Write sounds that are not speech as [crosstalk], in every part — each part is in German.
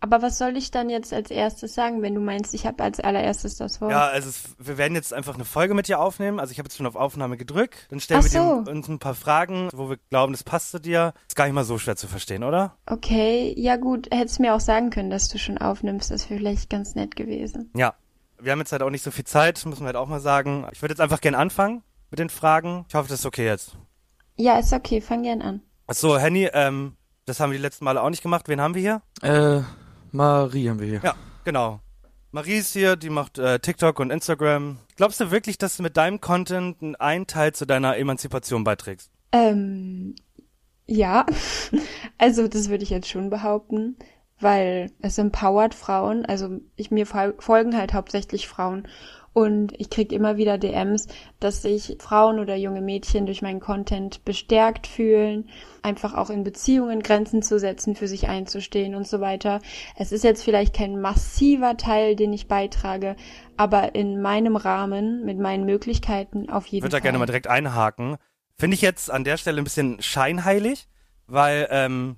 Aber was soll ich dann jetzt als erstes sagen, wenn du meinst, ich habe als allererstes das Wort? Ja, also es, wir werden jetzt einfach eine Folge mit dir aufnehmen. Also ich habe jetzt schon auf Aufnahme gedrückt. Dann stellen Ach wir so. dir uns ein paar Fragen, wo wir glauben, das passt zu dir. Ist gar nicht mal so schwer zu verstehen, oder? Okay, ja gut, hättest mir auch sagen können, dass du schon aufnimmst, das wäre vielleicht ganz nett gewesen. Ja. Wir haben jetzt halt auch nicht so viel Zeit, müssen wir halt auch mal sagen. Ich würde jetzt einfach gerne anfangen mit den Fragen. Ich hoffe, das ist okay jetzt. Ja, ist okay, fang gern an. Achso, Henny, ähm, das haben wir die letzten Male auch nicht gemacht. Wen haben wir hier? Äh, Marie haben wir hier. Ja, genau. Marie ist hier, die macht äh, TikTok und Instagram. Glaubst du wirklich, dass du mit deinem Content einen Teil zu deiner Emanzipation beiträgst? Ähm, ja, [laughs] also das würde ich jetzt schon behaupten, weil es empowert Frauen, also ich mir fol- folgen halt hauptsächlich Frauen und ich krieg immer wieder DMs, dass sich Frauen oder junge Mädchen durch meinen Content bestärkt fühlen, einfach auch in Beziehungen Grenzen zu setzen, für sich einzustehen und so weiter. Es ist jetzt vielleicht kein massiver Teil, den ich beitrage, aber in meinem Rahmen, mit meinen Möglichkeiten auf Ich jeden würde da Fall. gerne mal direkt einhaken. Finde ich jetzt an der Stelle ein bisschen scheinheilig, weil ähm,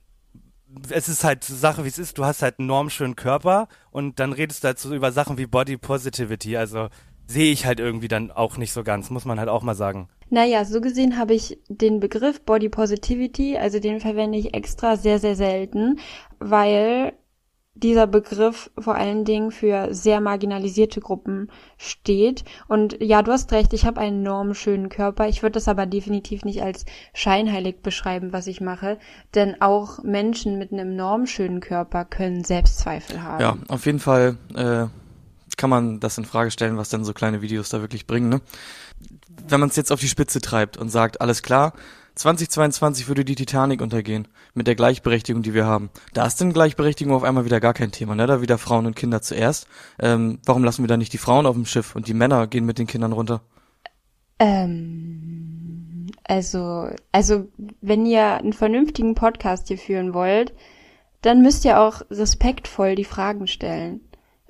es ist halt Sache, wie es ist. Du hast halt einen normschönen Körper und dann redest du halt so über Sachen wie Body Positivity. Also sehe ich halt irgendwie dann auch nicht so ganz, muss man halt auch mal sagen. Naja, so gesehen habe ich den Begriff Body Positivity, also den verwende ich extra sehr, sehr selten, weil dieser Begriff vor allen Dingen für sehr marginalisierte Gruppen steht. Und ja, du hast recht, ich habe einen enorm schönen Körper. Ich würde das aber definitiv nicht als scheinheilig beschreiben, was ich mache. Denn auch Menschen mit einem enorm schönen Körper können Selbstzweifel haben. Ja, auf jeden Fall äh, kann man das in Frage stellen, was dann so kleine Videos da wirklich bringen. Ne? Wenn man es jetzt auf die Spitze treibt und sagt, alles klar, 2022 würde die Titanic untergehen mit der Gleichberechtigung, die wir haben. Da ist denn Gleichberechtigung auf einmal wieder gar kein Thema, ne? Da wieder Frauen und Kinder zuerst. Ähm, warum lassen wir da nicht die Frauen auf dem Schiff und die Männer gehen mit den Kindern runter? Ähm, also, also, wenn ihr einen vernünftigen Podcast hier führen wollt, dann müsst ihr auch respektvoll die Fragen stellen.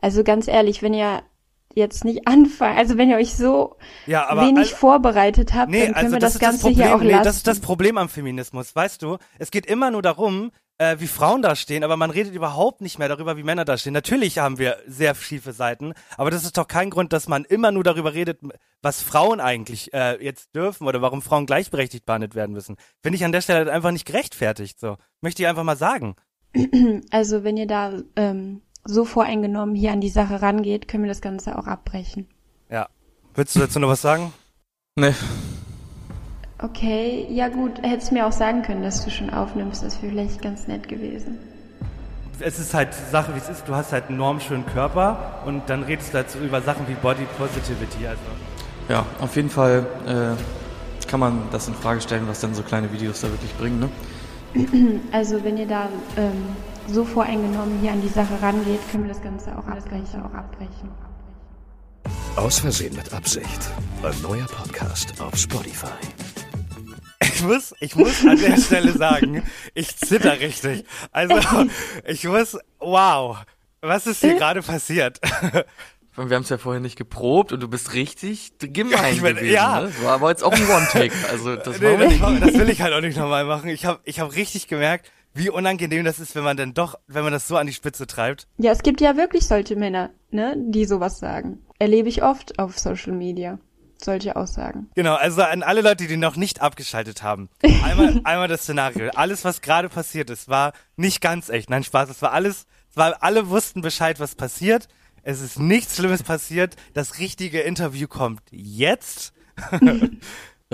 Also ganz ehrlich, wenn ihr jetzt nicht anfangt, also wenn ihr euch so Ja, wenig al- vorbereitet habt, Nee, dann können also wir das, das, Ganze das Problem. hier auch nee, lassen. das ist das Problem am Feminismus, weißt du? Es geht immer nur darum, äh, wie Frauen da stehen, aber man redet überhaupt nicht mehr darüber, wie Männer da stehen. Natürlich haben wir sehr schiefe Seiten, aber das ist doch kein Grund, dass man immer nur darüber redet, was Frauen eigentlich äh, jetzt dürfen oder warum Frauen gleichberechtigt behandelt werden müssen. Finde ich an der Stelle halt einfach nicht gerechtfertigt. So möchte ich einfach mal sagen. also wenn ihr da ähm, so voreingenommen hier an die Sache rangeht, können wir das Ganze auch abbrechen. Ja. Willst du dazu noch was sagen? Ne, Okay, ja gut, hättest mir auch sagen können, dass du schon aufnimmst, das wäre vielleicht ganz nett gewesen. Es ist halt Sache, wie es ist. Du hast halt einen normschönen Körper und dann redest du halt so über Sachen wie Body Positivity. Also ja, auf jeden Fall äh, kann man das in Frage stellen, was dann so kleine Videos da wirklich bringen, ne? [clears throat] Also wenn ihr da ähm, so voreingenommen hier an die Sache rangeht, können wir das Ganze auch abbrechen. Auch abbrechen. Aus Versehen mit Absicht. Ein neuer Podcast auf Spotify. Ich muss, ich muss an der [laughs] Stelle sagen, ich zitter richtig. Also, ich muss, wow, was ist hier gerade passiert? Wir haben es ja vorher nicht geprobt und du bist richtig gemein ich bin- gewesen. ja. Ne? War aber jetzt auch ein One-Take. Also das Nee, das, das will ich halt auch nicht nochmal machen. Ich habe ich hab richtig gemerkt, wie unangenehm das ist, wenn man dann doch, wenn man das so an die Spitze treibt. Ja, es gibt ja wirklich solche Männer, ne, die sowas sagen. Erlebe ich oft auf Social Media. Solche Aussagen. Genau, also an alle Leute, die noch nicht abgeschaltet haben. Einmal, [laughs] einmal das Szenario. Alles, was gerade passiert ist, war nicht ganz echt. Nein, Spaß. Es war alles, es war, alle wussten Bescheid, was passiert. Es ist nichts Schlimmes passiert. Das richtige Interview kommt jetzt. [laughs]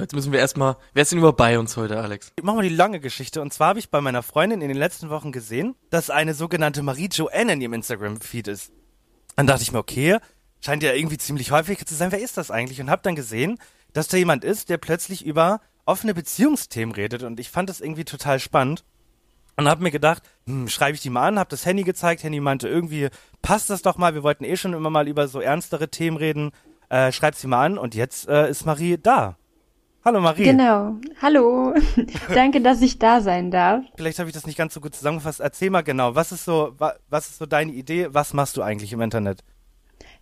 Jetzt müssen wir erstmal. Wer ist denn überhaupt bei uns heute, Alex? Machen wir die lange Geschichte. Und zwar habe ich bei meiner Freundin in den letzten Wochen gesehen, dass eine sogenannte Marie Joanne in ihrem Instagram-Feed ist. Dann dachte ich mir, okay, scheint ja irgendwie ziemlich häufig zu sein. Wer ist das eigentlich? Und habe dann gesehen, dass da jemand ist, der plötzlich über offene Beziehungsthemen redet. Und ich fand das irgendwie total spannend. Und habe mir gedacht, hm, schreibe ich die mal an, habe das Handy gezeigt, Handy meinte irgendwie, passt das doch mal, wir wollten eh schon immer mal über so ernstere Themen reden, äh, schreib sie mal an und jetzt äh, ist Marie da. Hallo Marie. Genau. Hallo. [laughs] Danke, dass ich da sein darf. Vielleicht habe ich das nicht ganz so gut zusammengefasst. Erzähl mal genau, was ist so, wa was ist so deine Idee? Was machst du eigentlich im Internet?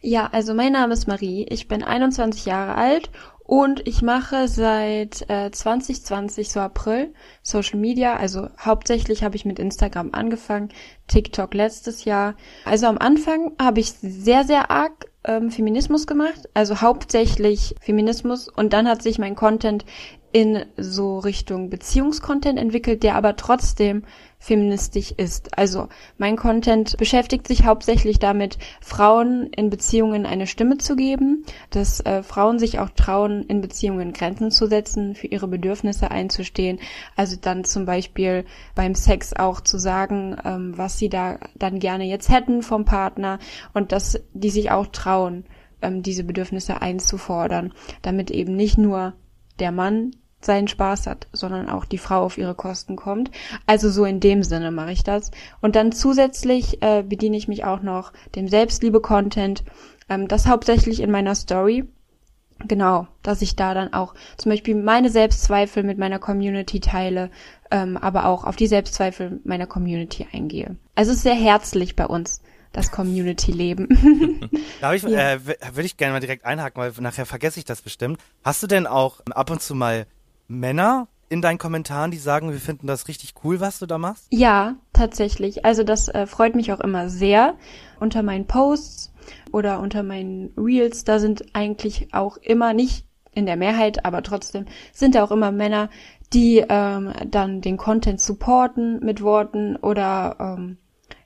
Ja, also mein Name ist Marie. Ich bin 21 Jahre alt und ich mache seit äh, 2020, so April, Social Media. Also hauptsächlich habe ich mit Instagram angefangen, TikTok letztes Jahr. Also am Anfang habe ich sehr, sehr arg ähm, Feminismus gemacht, also hauptsächlich Feminismus. Und dann hat sich mein Content in so Richtung Beziehungskontent entwickelt, der aber trotzdem feministisch ist. Also mein Content beschäftigt sich hauptsächlich damit, Frauen in Beziehungen eine Stimme zu geben, dass äh, Frauen sich auch trauen, in Beziehungen Grenzen zu setzen, für ihre Bedürfnisse einzustehen. Also dann zum Beispiel beim Sex auch zu sagen, ähm, was sie da dann gerne jetzt hätten vom Partner und dass die sich auch trauen, ähm, diese Bedürfnisse einzufordern, damit eben nicht nur der Mann seinen Spaß hat, sondern auch die Frau auf ihre Kosten kommt. Also so in dem Sinne mache ich das. Und dann zusätzlich äh, bediene ich mich auch noch dem Selbstliebe-Content, ähm, das hauptsächlich in meiner Story. Genau, dass ich da dann auch zum Beispiel meine Selbstzweifel mit meiner Community teile, ähm, aber auch auf die Selbstzweifel meiner Community eingehe. Also es ist sehr herzlich bei uns das Community-Leben. [laughs] da ich, ja. äh, würde ich gerne mal direkt einhaken, weil nachher vergesse ich das bestimmt. Hast du denn auch ab und zu mal Männer in deinen Kommentaren, die sagen, wir finden das richtig cool, was du da machst? Ja, tatsächlich. Also das äh, freut mich auch immer sehr. Unter meinen Posts oder unter meinen Reels, da sind eigentlich auch immer nicht in der Mehrheit, aber trotzdem sind da auch immer Männer, die ähm, dann den Content supporten mit Worten oder ähm,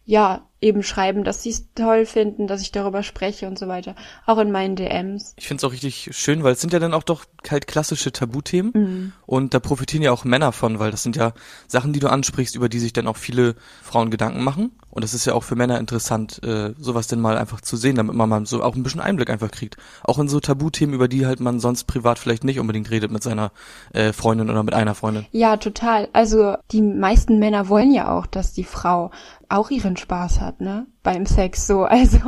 ja, eben schreiben, dass sie es toll finden, dass ich darüber spreche und so weiter. Auch in meinen DMs. Ich finde es auch richtig schön, weil es sind ja dann auch doch halt klassische Tabuthemen mhm. und da profitieren ja auch Männer von, weil das sind ja Sachen, die du ansprichst, über die sich dann auch viele Frauen Gedanken machen. Und das ist ja auch für Männer interessant, äh, sowas denn mal einfach zu sehen, damit man mal so auch ein bisschen Einblick einfach kriegt. Auch in so Tabuthemen, über die halt man sonst privat vielleicht nicht unbedingt redet mit seiner äh, Freundin oder mit einer Freundin. Ja, total. Also die meisten Männer wollen ja auch, dass die Frau auch ihren Spaß hat, ne? Beim Sex so. [laughs] Also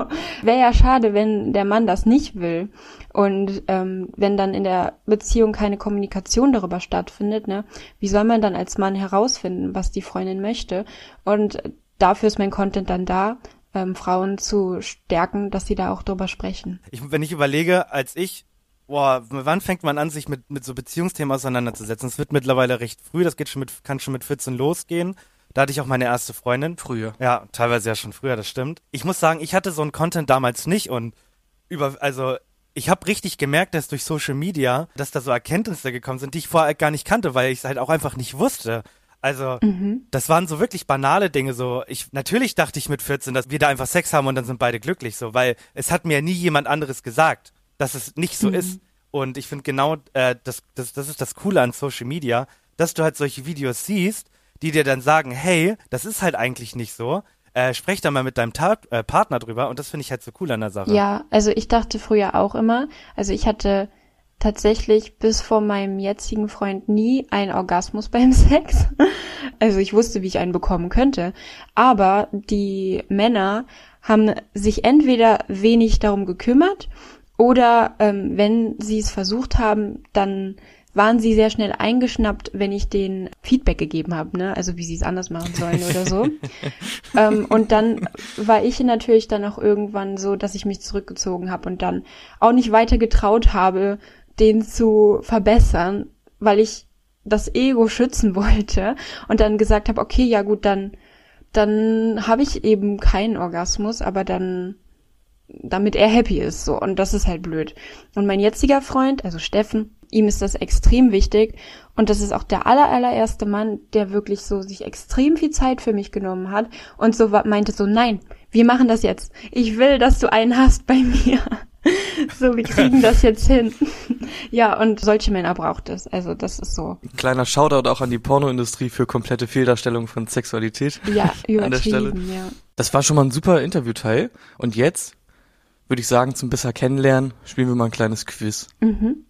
wäre ja schade, wenn der Mann das nicht will. Und ähm, wenn dann in der Beziehung keine Kommunikation darüber stattfindet, ne, wie soll man dann als Mann herausfinden, was die Freundin möchte? Und dafür ist mein Content dann da, ähm, Frauen zu stärken, dass sie da auch drüber sprechen. Ich, wenn ich überlege, als ich Boah, wann fängt man an, sich mit, mit so Beziehungsthemen auseinanderzusetzen? Es wird mittlerweile recht früh, das geht schon mit, kann schon mit 14 losgehen. Da hatte ich auch meine erste Freundin. Früher. Ja, teilweise ja schon früher, das stimmt. Ich muss sagen, ich hatte so einen Content damals nicht und über, also ich habe richtig gemerkt, dass durch Social Media, dass da so Erkenntnisse gekommen sind, die ich vorher gar nicht kannte, weil ich es halt auch einfach nicht wusste. Also, mhm. das waren so wirklich banale Dinge. So, ich natürlich dachte ich mit 14, dass wir da einfach Sex haben und dann sind beide glücklich, so, weil es hat mir nie jemand anderes gesagt, dass es nicht so mhm. ist. Und ich finde genau, äh, das, das, das ist das Coole an Social Media, dass du halt solche Videos siehst, die dir dann sagen, hey, das ist halt eigentlich nicht so äh, sprech da mal mit deinem Ta äh, Partner drüber und das finde ich halt so cool an der Sache. Ja, also ich dachte früher auch immer, also ich hatte tatsächlich bis vor meinem jetzigen Freund nie einen Orgasmus [laughs] beim Sex. Also ich wusste, wie ich einen bekommen könnte. Aber die Männer haben sich entweder wenig darum gekümmert oder ähm, wenn sie es versucht haben, dann waren sie sehr schnell eingeschnappt, wenn ich den Feedback gegeben habe, ne? Also wie sie es anders machen sollen oder so. [laughs] ähm, und dann war ich natürlich dann auch irgendwann so, dass ich mich zurückgezogen habe und dann auch nicht weiter getraut habe, den zu verbessern, weil ich das Ego schützen [laughs] wollte und dann gesagt habe, okay, ja gut, dann dann habe ich eben keinen Orgasmus, aber dann damit er happy ist so und das ist halt blöd. Und mein jetziger Freund, also Steffen, ihm ist das extrem wichtig und das ist auch der aller, allererste Mann, der wirklich so sich extrem viel Zeit für mich genommen hat und so meinte so, nein, wir machen das jetzt. Ich will, dass du einen hast bei [laughs] mir. so, wir kriegen das jetzt hin. [laughs] ja, und solche Männer braucht es. Also, das ist so. Kleiner Shoutout auch an die Pornoindustrie für komplette Fehldarstellung von Sexualität. Ja, [laughs] übertrieben, ja. Das war schon mal ein super Interviewteil. Und jetzt würde ich sagen, zum besser kennenlernen, spielen wir mal ein kleines Quiz. Mhm.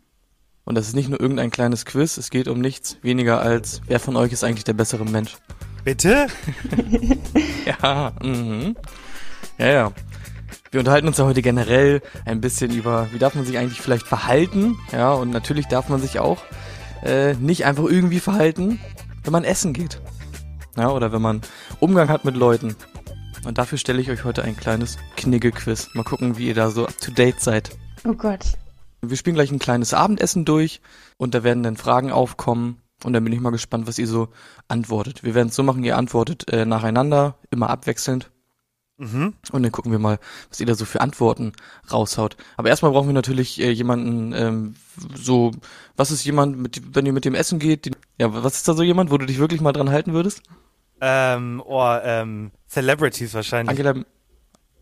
Und das ist nicht nur irgendein kleines Quiz, es geht um nichts weniger als, wer von euch ist eigentlich der bessere Mensch? Bitte? [laughs] Ja, mhm. Ja, ja. Wir unterhalten uns ja heute generell ein bisschen über, wie darf man sich eigentlich vielleicht verhalten. Ja, und natürlich darf man sich auch äh, nicht einfach irgendwie verhalten, wenn man essen geht. Ja, oder wenn man Umgang hat mit Leuten. Und dafür stelle ich euch heute ein kleines Knigge-Quiz. Mal gucken, wie ihr da so up to date seid. Oh Gott. Wir spielen gleich ein kleines Abendessen durch und da werden dann Fragen aufkommen und dann bin ich mal gespannt, was ihr so antwortet. Wir werden es so machen, ihr antwortet äh, nacheinander, immer abwechselnd Mhm. und dann gucken wir mal, was ihr da so für Antworten raushaut. Aber erstmal brauchen wir natürlich äh, jemanden, ähm, so, was ist jemand, mit, wenn ihr mit dem Essen geht, den, ja, was ist da so jemand, wo du dich wirklich mal dran halten würdest? Ähm, oh, ähm, Celebrities wahrscheinlich. Angela,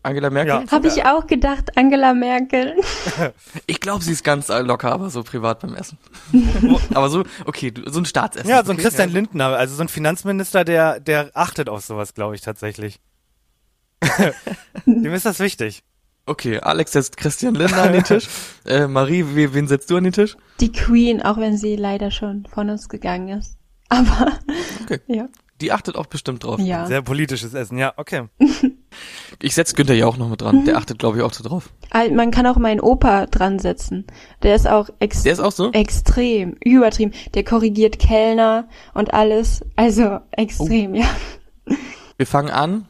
Angela Merkel? Ja. Habe ich auch gedacht, Angela Merkel. [laughs] Ich glaube, sie ist ganz locker, aber so privat beim Essen. [laughs] aber so, okay, du, so ein Staatsessen. ja, so ein okay? Christian Lindner, also so ein Finanzminister, der, der achtet auf sowas, glaube ich, tatsächlich. [laughs] Dem ist das wichtig. Okay, Alex setzt Christian Lindner an den Tisch. Äh, Marie, we, wen setzt du an den Tisch? Die Queen, auch wenn sie leider schon von uns gegangen ist. Aber, Okay. ja. Die achtet auch bestimmt drauf. Ja. Sehr politisches Essen, ja, okay. [laughs] Ich setz Günther ja auch noch mit dran. Der achtet, glaube ich, auch so drauf. Ah, Man kann auch meinen Opa dran setzen. Der ist auch ex Der ist auch so? extrem, übertrieben. Der korrigiert Kellner und alles. Also extrem, ja. Wir fangen an.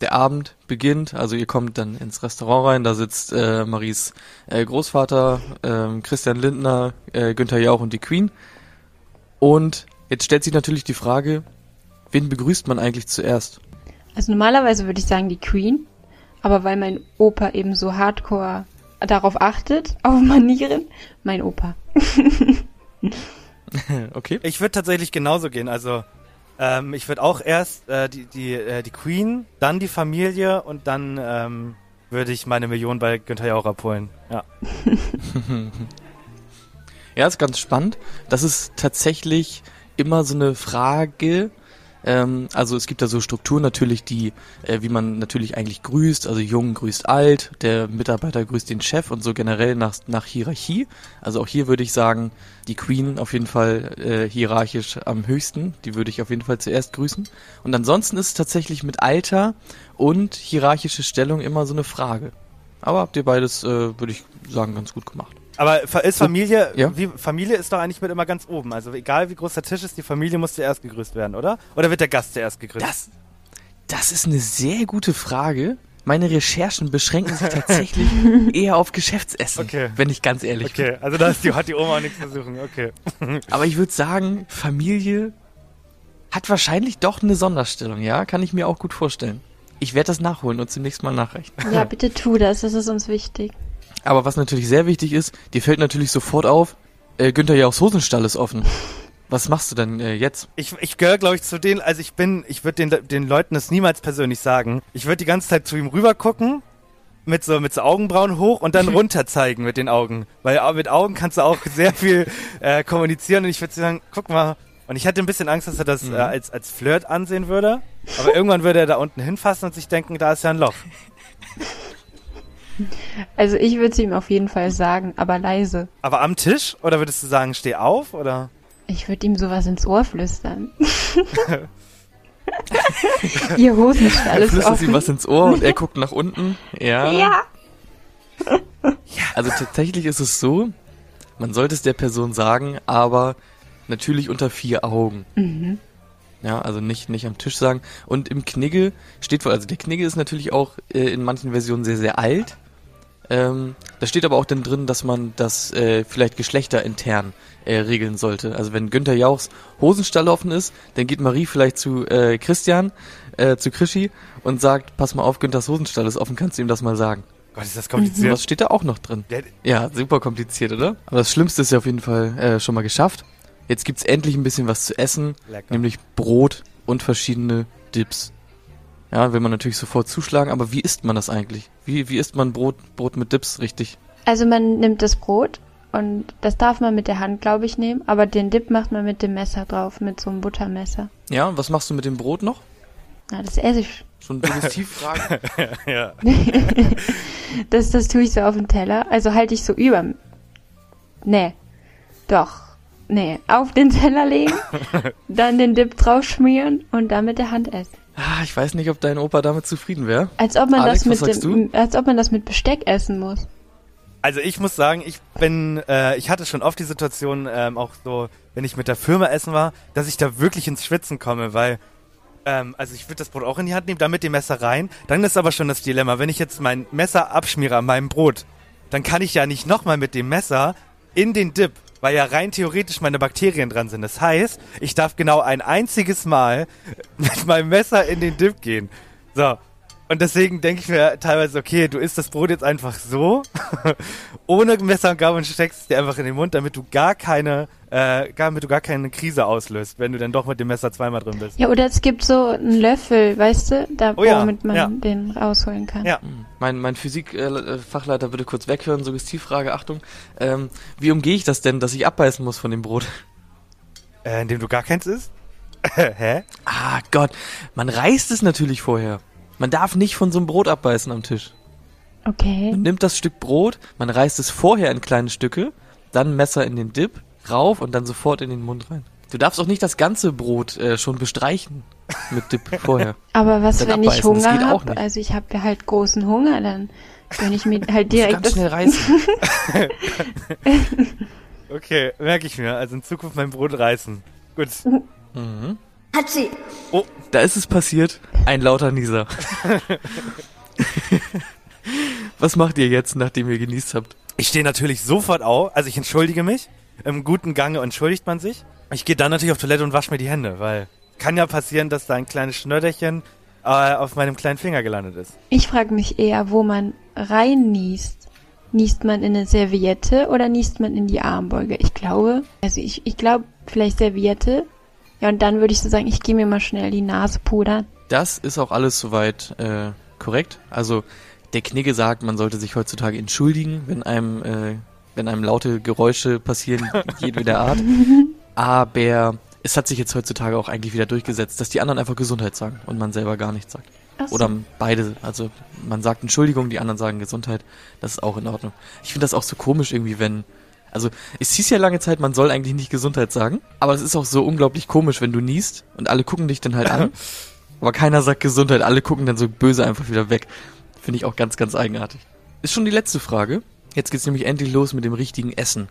Der Abend beginnt. Also ihr kommt dann ins Restaurant rein. Da sitzt äh, Maries äh, Großvater, ähm, Christian Lindner, äh, Günther Jauch und die Queen. Und jetzt stellt sich natürlich die Frage, wen begrüßt man eigentlich zuerst? Also normalerweise würde ich sagen die Queen. Aber weil mein Opa eben so hardcore darauf achtet, [laughs] auf Manieren, mein Opa. [laughs] [laughs] Okay. Ich würde tatsächlich genauso gehen. Also ähm, ich würde auch erst äh, die die äh, die Queen, dann die Familie und dann ähm, würde ich meine Million bei Günther Jauch abholen. Ja. Ja, ist ganz spannend. Das ist tatsächlich immer so eine Frage. Ähm, also es gibt da so Strukturen natürlich, die, äh, wie man natürlich eigentlich grüßt. Also jung grüßt alt, der Mitarbeiter grüßt den Chef und so generell nach, nach Hierarchie. Also auch hier würde ich sagen, die Queen auf jeden Fall äh, hierarchisch am höchsten. Die würde ich auf jeden Fall zuerst grüßen. Und ansonsten ist es tatsächlich mit Alter und hierarchische Stellung immer so eine Frage. Aber habt ihr beides, äh, würde ich sagen, ganz gut gemacht. Aber ist Familie, Ja. wie, Familie ist doch eigentlich mit immer ganz oben. Also egal wie groß der Tisch ist, die Familie muss zuerst gegrüßt werden, oder? Oder wird der Gast zuerst gegrüßt? Das, das ist eine sehr gute Frage. Meine Recherchen beschränken sich tatsächlich [laughs] eher auf Geschäftsessen, Okay. wenn ich ganz ehrlich Okay, also da ist die, hat die Oma auch nichts zu suchen. Okay. bin. [laughs] Aber ich würde sagen, Familie hat wahrscheinlich doch eine Sonderstellung, ja? Kann ich mir auch gut vorstellen. Ich werde das nachholen und zunächst mal nachrechnen. Ja, bitte tu das, das ist uns wichtig. Aber was natürlich sehr wichtig ist, dir fällt natürlich sofort auf, äh, Günther Jauchs Hosenstall ist offen. Was machst du denn äh, jetzt? Ich, ich gehöre, glaube ich, zu denen, also ich bin, ich würde den, den Leuten das niemals persönlich sagen. Ich würde die ganze Zeit zu ihm rüber gucken, mit so, mit so Augenbrauen hoch und dann [laughs] runter zeigen mit den Augen. Weil mit Augen kannst du auch sehr viel [laughs] äh, kommunizieren und ich würde sagen, guck mal. Und ich hatte ein bisschen Angst, dass er das äh, als, als Flirt ansehen würde. Aber irgendwann würde er da unten hinfassen und sich denken, da ist ja ein Loch. [laughs] Also ich würde es ihm auf jeden Fall sagen, aber leise. Aber am Tisch? Oder würdest du sagen, steh auf? Oder? Ich würde ihm sowas ins Ohr flüstern. [laughs] Ihr Hosenstall ist Flüsterst ihm offen. was ins Ohr und er guckt nach unten. Ja. Ja. Also tatsächlich ist es so, man sollte es der Person sagen, aber natürlich unter vier Augen. Mhm. Ja, also nicht, nicht am Tisch sagen. Und im Knigge steht wohl, also der Knigge ist natürlich auch äh, in manchen Versionen sehr, sehr alt. Ähm, da steht aber auch dann drin, dass man das äh, vielleicht geschlechterintern äh, regeln sollte. Also wenn Günther Jauchs Hosenstall offen ist, dann geht Marie vielleicht zu äh, Christian, äh, zu Krischi und sagt, pass mal auf, Günthers Hosenstall ist offen, kannst du ihm das mal sagen. Gott, ist das kompliziert. Was steht da auch noch drin? Ja, super kompliziert, oder? Aber das Schlimmste ist ja auf jeden Fall äh, schon mal geschafft. Jetzt gibt's endlich ein bisschen was zu essen, lecker. nämlich Brot und verschiedene Dips. Ja, will man natürlich sofort zuschlagen, aber wie isst man das eigentlich? Wie, wie isst man Brot, Brot mit Dips richtig? Also man nimmt das Brot und das darf man mit der Hand, glaube ich, nehmen, aber den Dip macht man mit dem Messer drauf, mit so einem Buttermesser. Ja, und was machst du mit dem Brot noch? Na, das esse ich. So eine Suggestivfrage. [laughs] ja. [laughs] Das, das tue ich so auf den Teller. Also halte ich so über. Nee. Doch. Nee, auf den Teller legen, [laughs] dann den Dip drauf schmieren und dann mit der Hand essen. Ah, ich weiß nicht, ob dein Opa damit zufrieden wäre. Als ob man Alex, das mit als ob man das mit Besteck essen muss. Also ich muss sagen, ich bin, äh, ich hatte schon oft die Situation, ähm, auch so, wenn ich mit der Firma essen war, dass ich da wirklich ins Schwitzen komme, weil, ähm, also ich würde das Brot auch in die Hand nehmen, dann mit dem Messer rein. Dann ist aber schon das Dilemma, wenn ich jetzt mein Messer abschmiere an meinem Brot, dann kann ich ja nicht nochmal mit dem Messer in den Dip, weil ja rein theoretisch meine Bakterien dran sind. Das heißt, ich darf genau ein einziges Mal [laughs] mit meinem Messer in den Dip gehen. So. Und deswegen denke ich mir teilweise, okay, du isst das Brot jetzt einfach so, [laughs] ohne Messer und Gabel und steckst es dir einfach in den Mund, damit du gar keine, äh, damit du gar keine Krise auslöst, wenn du dann doch mit dem Messer zweimal drin bist. Ja, oder es gibt so einen Löffel, weißt du, da Oh ja, womit man ja. den rausholen kann. Ja. Mein, mein Physik-Fachleiter würde kurz weghören, Suggestivfrage, Achtung. Ähm, wie umgehe ich das denn, dass ich abbeißen muss von dem Brot? Äh, indem du gar keins isst? [laughs] Hä? Ah Gott, man reißt es natürlich vorher. Man darf nicht von so einem Brot abbeißen am Tisch. Okay. Man nimmt das Stück Brot, man reißt es vorher in kleine Stücke, dann Messer in den Dip, rauf und dann sofort in den Mund rein. Du darfst auch nicht das ganze Brot äh, schon bestreichen mit Dip [laughs] vorher. Aber was, Dann wenn ich abbeißen, das Hunger habe? Also ich habe ja halt großen Hunger, dann gönn ich mir halt direkt ganz schnell reißen. [laughs] Okay, merke ich mir. Also in Zukunft mein Brot reißen. Gut. Mhm. Hatschi. Da ist es passiert, ein lauter Nieser. [laughs] Was macht ihr jetzt, nachdem ihr genießt habt? Ich stehe natürlich sofort auf, also ich entschuldige mich. Im guten Gange entschuldigt man sich. Ich gehe dann natürlich auf Toilette und wasche mir die Hände, weil kann ja passieren, dass da ein kleines Schnöderchen äh, auf meinem kleinen Finger gelandet ist. Ich frage mich eher, wo man rein niest. Niest man in eine Serviette oder niest man in die Armbeuge? Ich glaube, also ich, ich glaube vielleicht Serviette. Ja, und dann würde ich so sagen, ich gehe mir mal schnell die Nase pudern. Das ist auch alles soweit äh, korrekt. Also der Knigge sagt, man sollte sich heutzutage entschuldigen, wenn einem, äh, wenn einem laute Geräusche passieren, [laughs] jedweder Art. Aber es hat sich jetzt heutzutage auch eigentlich wieder durchgesetzt, dass die anderen einfach Gesundheit sagen und man selber gar nichts sagt. So. Oder beide, also man sagt Entschuldigung, die anderen sagen Gesundheit. Das ist auch in Ordnung. Ich finde das auch so komisch irgendwie, wenn. Also es hieß ja lange Zeit, man soll eigentlich nicht Gesundheit sagen, aber es ist auch so unglaublich komisch, wenn du niest und alle gucken dich dann halt an, [laughs] aber keiner sagt Gesundheit, alle gucken dann so böse einfach wieder weg. Finde ich auch ganz, ganz eigenartig. Ist schon die letzte Frage. Jetzt geht's nämlich endlich los mit dem richtigen Essen.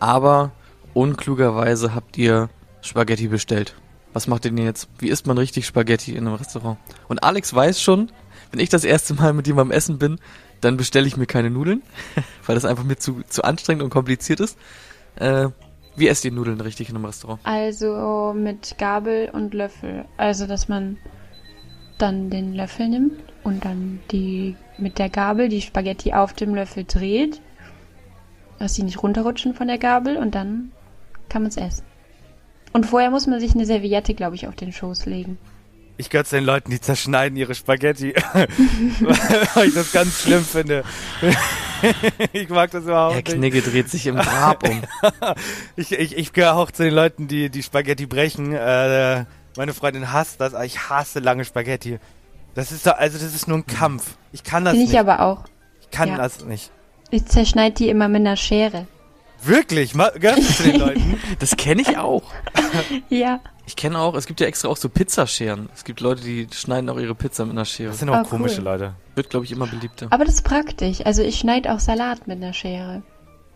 Aber unklugerweise habt ihr Spaghetti bestellt. Was macht ihr denn jetzt? Wie isst man richtig Spaghetti in einem Restaurant? Und Alex weiß schon, wenn ich das erste Mal mit jemandem essen bin, dann bestelle ich mir keine Nudeln, [laughs] weil das einfach mir zu, zu anstrengend und kompliziert ist. Äh, wie esst ihr Nudeln richtig in einem Restaurant? Also mit Gabel und Löffel. Also, dass man dann den Löffel nimmt und dann die mit der Gabel die Spaghetti auf dem Löffel dreht, dass sie nicht runterrutschen von der Gabel und dann kann man es essen. Und vorher muss man sich eine Serviette, glaube ich, auf den Schoß legen. Ich gehöre zu den Leuten, die zerschneiden ihre Spaghetti. [laughs] weil ich das ganz schlimm finde. [laughs] ich mag das überhaupt nicht. Knigge dreht sich im Grab um. [laughs] Ich, ich, ich gehöre auch zu den Leuten, die die Spaghetti brechen. Äh, meine Freundin hasst das, aber ich hasse lange Spaghetti. Das ist doch, also das ist nur ein Kampf. Ich kann das Finde ich nicht. aber auch. ich kann ja. das nicht. Ich zerschneide die immer mit einer Schere. Wirklich? Ma- Gehörst du zu den Leuten? [laughs] Das kenne ich auch. [laughs] Ja. Ich kenne auch, es gibt ja extra auch so Pizzascheren. Es gibt Leute, die schneiden auch ihre Pizza mit einer Schere. Das sind auch Ah, komische cool. Leute. Wird, glaube ich, immer beliebter. Aber das ist praktisch. Also ich schneide auch Salat mit einer Schere.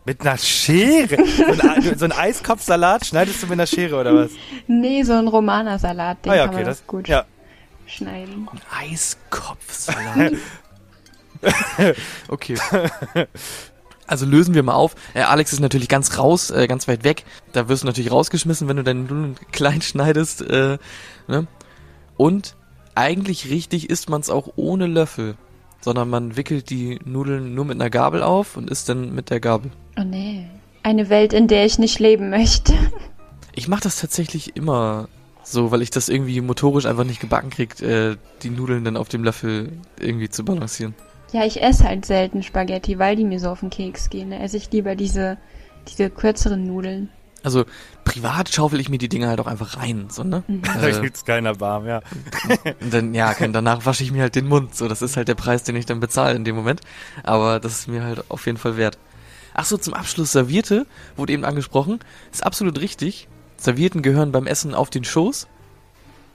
Mit einer Schere? So ein, so ein Eiskopfsalat schneidest du mit einer Schere oder was? Nee, so ein Romaner-Salat, den ah ja, kann okay, man das gut Ja. schneiden. Eiskopfsalat. [laughs] okay. Also lösen wir mal auf. Äh, Alex ist natürlich ganz raus, äh, ganz weit weg. Da wirst du natürlich rausgeschmissen, wenn du deine Nudeln [laughs] klein schneidest. Äh, ne? Und eigentlich richtig isst man es auch ohne Löffel, sondern man wickelt die Nudeln nur mit einer Gabel auf und isst dann mit der Gabel. Oh nee. Eine Welt, in der ich nicht leben möchte. [laughs] Ich mache das tatsächlich immer so, weil ich das irgendwie motorisch einfach nicht gebacken krieg, äh, die Nudeln dann auf dem Löffel irgendwie zu balancieren. Ja, ich esse halt selten Spaghetti, weil die mir so auf den Keks gehen. Da esse ich lieber diese, diese kürzeren Nudeln. Also privat schaufel ich mir die Dinger halt auch einfach rein, so, ne? [laughs] Da Äh, gibt's keiner Barm, ja. [laughs] und dann, ja, kann, danach wasche ich mir halt den Mund. So, das ist halt der Preis, den ich dann bezahle in dem Moment. Aber das ist mir halt auf jeden Fall wert. Ach so, zum Abschluss Servierte wurde eben angesprochen. Ist absolut richtig. Servierten gehören beim Essen auf den Schoß.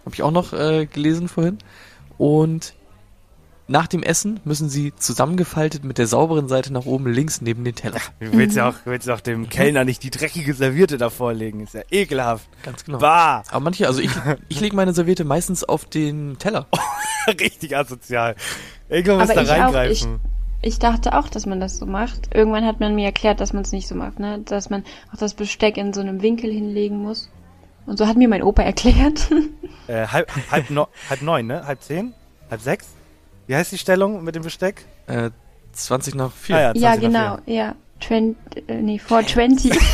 Habe ich auch noch äh, gelesen vorhin. Und nach dem Essen müssen sie zusammengefaltet mit der sauberen Seite nach oben links neben den Teller. Du willst ja auch, willst auch dem Kellner nicht die dreckige Serviette davor legen. Ist ja ekelhaft. Ganz genau. Bah! Aber manche, also ich, ich lege meine Serviette meistens auf den Teller. [laughs] Richtig asozial. Irgendwann muss da ich auch, reingreifen. Ich dachte auch, dass man das so macht. Irgendwann hat man mir erklärt, dass man es nicht so macht, ne? Dass man auch das Besteck in so einem Winkel hinlegen muss. Und so hat mir mein Opa erklärt. [laughs] Äh, halb, halb, no, halb neun, ne? Halb zehn? Halb sechs? Wie heißt die Stellung mit dem Besteck? Äh, 20 nach 4. Ah ja, ja, 20 nach genau, ja. 20, äh, nee, 420. [laughs]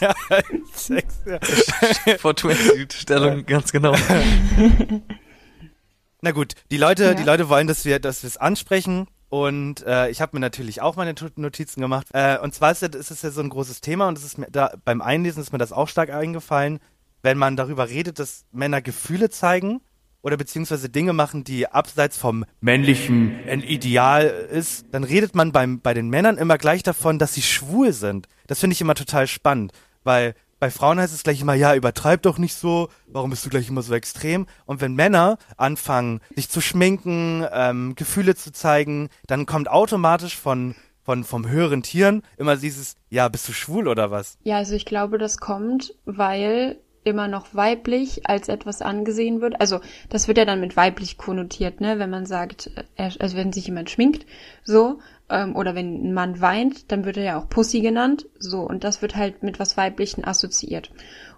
Ja, halb sechs, ja. [laughs] Vor 20 Stellung, ganz genau. [laughs] Na gut, die Leute, Ja. die Leute wollen, dass wir, dass wir es ansprechen. Und äh, ich habe mir natürlich auch meine Notizen gemacht. Äh, und zwar ist, ja- ist es ja so ein großes Thema und es ist mir da beim Einlesen ist mir das auch stark eingefallen, wenn man darüber redet, dass Männer Gefühle zeigen oder beziehungsweise Dinge machen, die abseits vom männlichen Ideal ist, dann redet man beim, bei den Männern immer gleich davon, dass sie schwul sind. Das finde ich immer total spannend, weil bei Frauen heißt es gleich immer, ja, übertreib doch nicht so, warum bist du gleich immer so extrem? Und wenn Männer anfangen, sich zu schminken, ähm, Gefühle zu zeigen, dann kommt automatisch von, von, vom höheren Tieren immer dieses, ja, bist du schwul oder was? ja, also ich glaube, das kommt, weil immer noch weiblich als etwas angesehen wird. Also das wird ja dann mit weiblich konnotiert, ne? Wenn man sagt, äh, also wenn sich jemand schminkt, so, ähm, oder wenn ein Mann weint, dann wird er ja auch Pussy genannt, so, und das wird halt mit was Weiblichen assoziiert.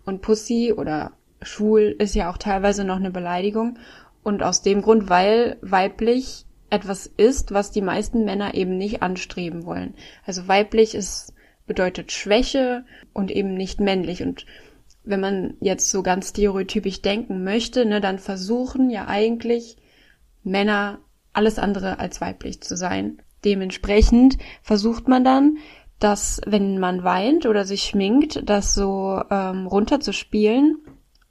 Und Pussy oder schwul ist ja auch teilweise noch eine Beleidigung. Und aus dem Grund, weil weiblich etwas ist, was die meisten Männer eben nicht anstreben wollen. Also weiblich ist, bedeutet Schwäche und eben nicht männlich. Und wenn man jetzt so ganz stereotypisch denken möchte, ne, dann versuchen ja eigentlich Männer alles andere als weiblich zu sein. Dementsprechend versucht man dann, dass wenn man weint oder sich schminkt, das so ähm, runterzuspielen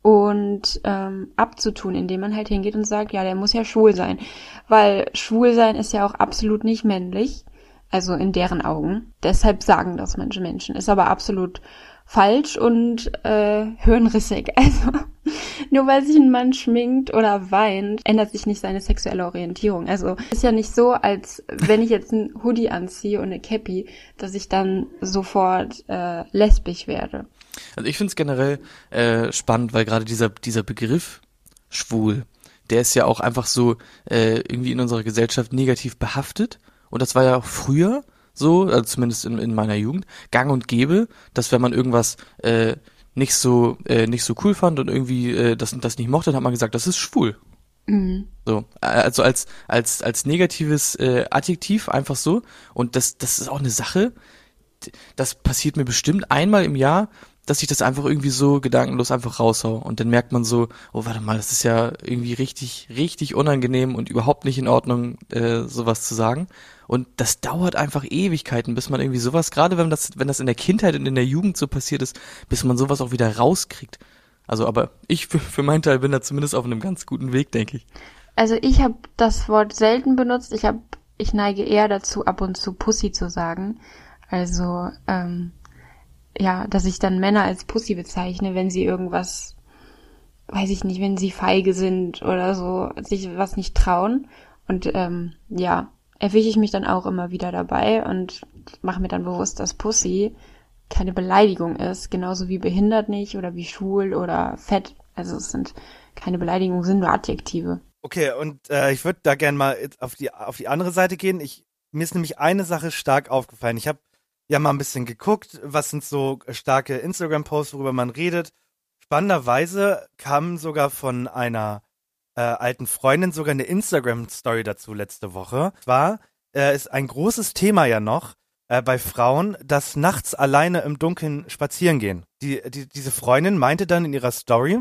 und ähm, abzutun, indem man halt hingeht und sagt, ja, der muss ja schwul sein. Weil schwul sein ist ja auch absolut nicht männlich, also in deren Augen. Deshalb sagen das manche Menschen. Ist aber absolut falsch und äh, hirnrissig. [laughs] Also nur weil sich ein Mann schminkt oder weint, ändert sich nicht seine sexuelle Orientierung. Also ist ja nicht so, als wenn ich jetzt ein Hoodie anziehe und eine Cappy, dass ich dann sofort äh, lesbisch werde. Also ich finde es generell äh, spannend, weil gerade dieser, dieser Begriff schwul, der ist ja auch einfach so äh, irgendwie in unserer Gesellschaft negativ behaftet. Und das war ja auch früher so, also zumindest in, in meiner Jugend, gang und gäbe, dass wenn man irgendwas äh, nicht so äh, nicht so cool fand und irgendwie äh, das das nicht mochte, dann hat man gesagt, das ist schwul. Mhm. So, also als als als negatives äh, Adjektiv einfach so und das das ist auch eine Sache, das passiert mir bestimmt einmal im Jahr, dass ich das einfach irgendwie so gedankenlos einfach raushau und dann merkt man so, oh warte mal, das ist ja irgendwie richtig richtig unangenehm und überhaupt nicht in Ordnung äh, sowas zu sagen und das dauert einfach Ewigkeiten, bis man irgendwie sowas, gerade wenn das wenn das in der Kindheit und in der Jugend so passiert ist, bis man sowas auch wieder rauskriegt. Also, aber ich für, für meinen Teil bin da zumindest auf einem ganz guten Weg, denke ich. Also ich habe das Wort selten benutzt. Ich habe, ich neige eher dazu, ab und zu Pussy zu sagen. Also ähm, ja, dass ich dann Männer als Pussy bezeichne, wenn sie irgendwas, weiß ich nicht, wenn sie feige sind oder so, sich was nicht trauen. Und ähm, ja, erwische ich mich dann auch immer wieder dabei und mache mir dann bewusst, dass Pussy keine Beleidigung ist, genauso wie behindert nicht oder wie schwul oder fett. Also es sind keine Beleidigungen, sind nur Adjektive. Okay, und äh, ich würde da gern mal auf die auf die andere Seite gehen. Ich mir ist nämlich eine Sache stark aufgefallen. Ich habe ja mal ein bisschen geguckt, was sind so starke Instagram-Posts, worüber man redet. Spannenderweise kam sogar von einer äh, alten Freundin sogar eine Instagram-Story dazu letzte Woche. Zwar äh, ist ein großes Thema ja noch äh, bei Frauen, dass nachts alleine im Dunkeln spazieren gehen. Die, die, diese Freundin meinte dann in ihrer Story,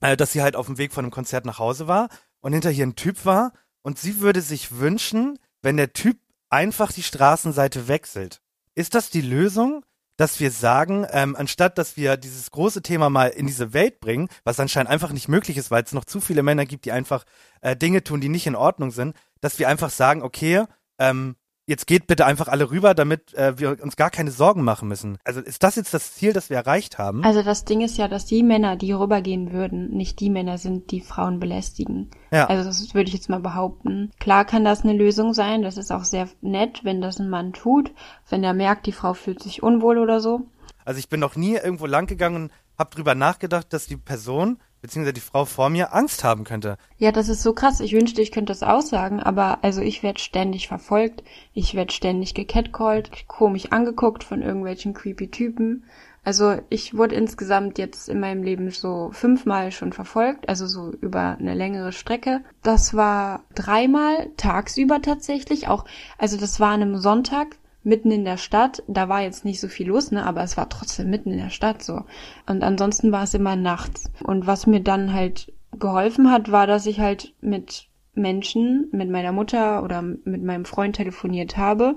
äh, dass sie halt auf dem Weg von einem Konzert nach Hause war und hinter ihr ein Typ war und sie würde sich wünschen, wenn der Typ einfach die Straßenseite wechselt. Ist das die Lösung, dass wir sagen, ähm, anstatt dass wir dieses große Thema mal in diese Welt bringen, was anscheinend einfach nicht möglich ist, weil es noch zu viele Männer gibt, die einfach äh, Dinge tun, die nicht in Ordnung sind, dass wir einfach sagen, okay, ähm, jetzt geht bitte einfach alle rüber, damit äh, wir uns gar keine Sorgen machen müssen. Also ist das jetzt das Ziel, das wir erreicht haben? Also das Ding ist ja, dass die Männer, die rübergehen würden, nicht die Männer sind, die Frauen belästigen. Ja. Also das würde ich jetzt mal behaupten. Klar kann das eine Lösung sein. Das ist auch sehr nett, wenn das ein Mann tut, wenn er merkt, die Frau fühlt sich unwohl oder so. Also ich bin noch nie irgendwo lang gegangen und habe drüber nachgedacht, dass die Person beziehungsweise die Frau vor mir Angst haben könnte. Ja, das ist so krass. Ich wünschte, ich könnte das aussagen, aber also ich werde ständig verfolgt, ich werde ständig gecatcalled, komisch angeguckt von irgendwelchen creepy Typen. Also ich wurde insgesamt jetzt in meinem Leben so fünfmal schon verfolgt, also so über eine längere Strecke. Das war dreimal tagsüber tatsächlich, auch, also das war an einem Sonntag, mitten in der Stadt. Da war jetzt nicht so viel los, ne, aber es war trotzdem mitten in der Stadt so. Und ansonsten war es immer nachts. Und was mir dann halt geholfen hat, war, dass ich halt mit Menschen, mit meiner Mutter oder mit meinem Freund telefoniert habe.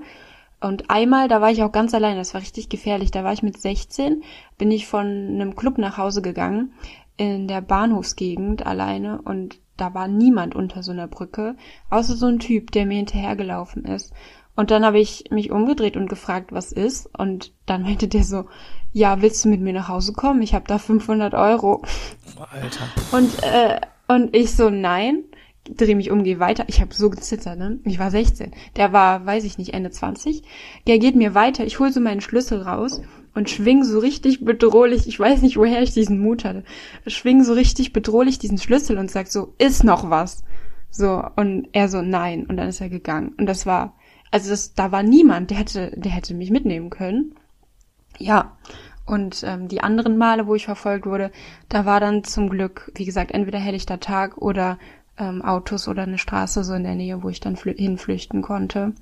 Und einmal, da war ich auch ganz allein, das war richtig gefährlich. Da war ich mit 16, bin ich von einem Club nach Hause gegangen, in der Bahnhofsgegend alleine und da war niemand unter so einer Brücke, außer so ein Typ, der mir hinterhergelaufen ist. Und dann habe ich mich umgedreht und gefragt, was ist. Und dann meinte der so, ja, willst du mit mir nach Hause kommen? Ich habe da 500 Euro. Alter. Und, äh, und ich so, nein. Dreh mich um, geh weiter. Ich habe so gezittert, ne? Ich war 16. Der war, weiß ich nicht, Ende 20. Der geht mir weiter. Ich hol so meinen Schlüssel raus und schwing so richtig bedrohlich. Ich weiß nicht, woher ich diesen Mut hatte. Schwing so richtig bedrohlich diesen Schlüssel und sag so, ist noch was? So, und er so, nein. Und dann ist er gegangen. Und das war, also das, da war niemand, der hätte, der hätte mich mitnehmen können. Ja. Und ähm, die anderen Male, wo ich verfolgt wurde, da war dann zum Glück, wie gesagt, entweder helllichter Tag oder ähm, Autos oder eine Straße so in der Nähe, wo ich dann hinflüchten konnte.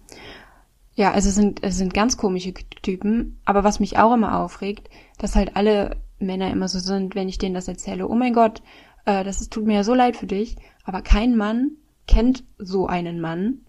Ja, also es sind, es sind ganz komische Typen, aber was mich auch immer aufregt, dass halt alle Männer immer so sind, wenn ich denen das erzähle, oh mein Gott, äh, das ist, tut mir ja so leid für dich, aber kein Mann kennt so einen Mann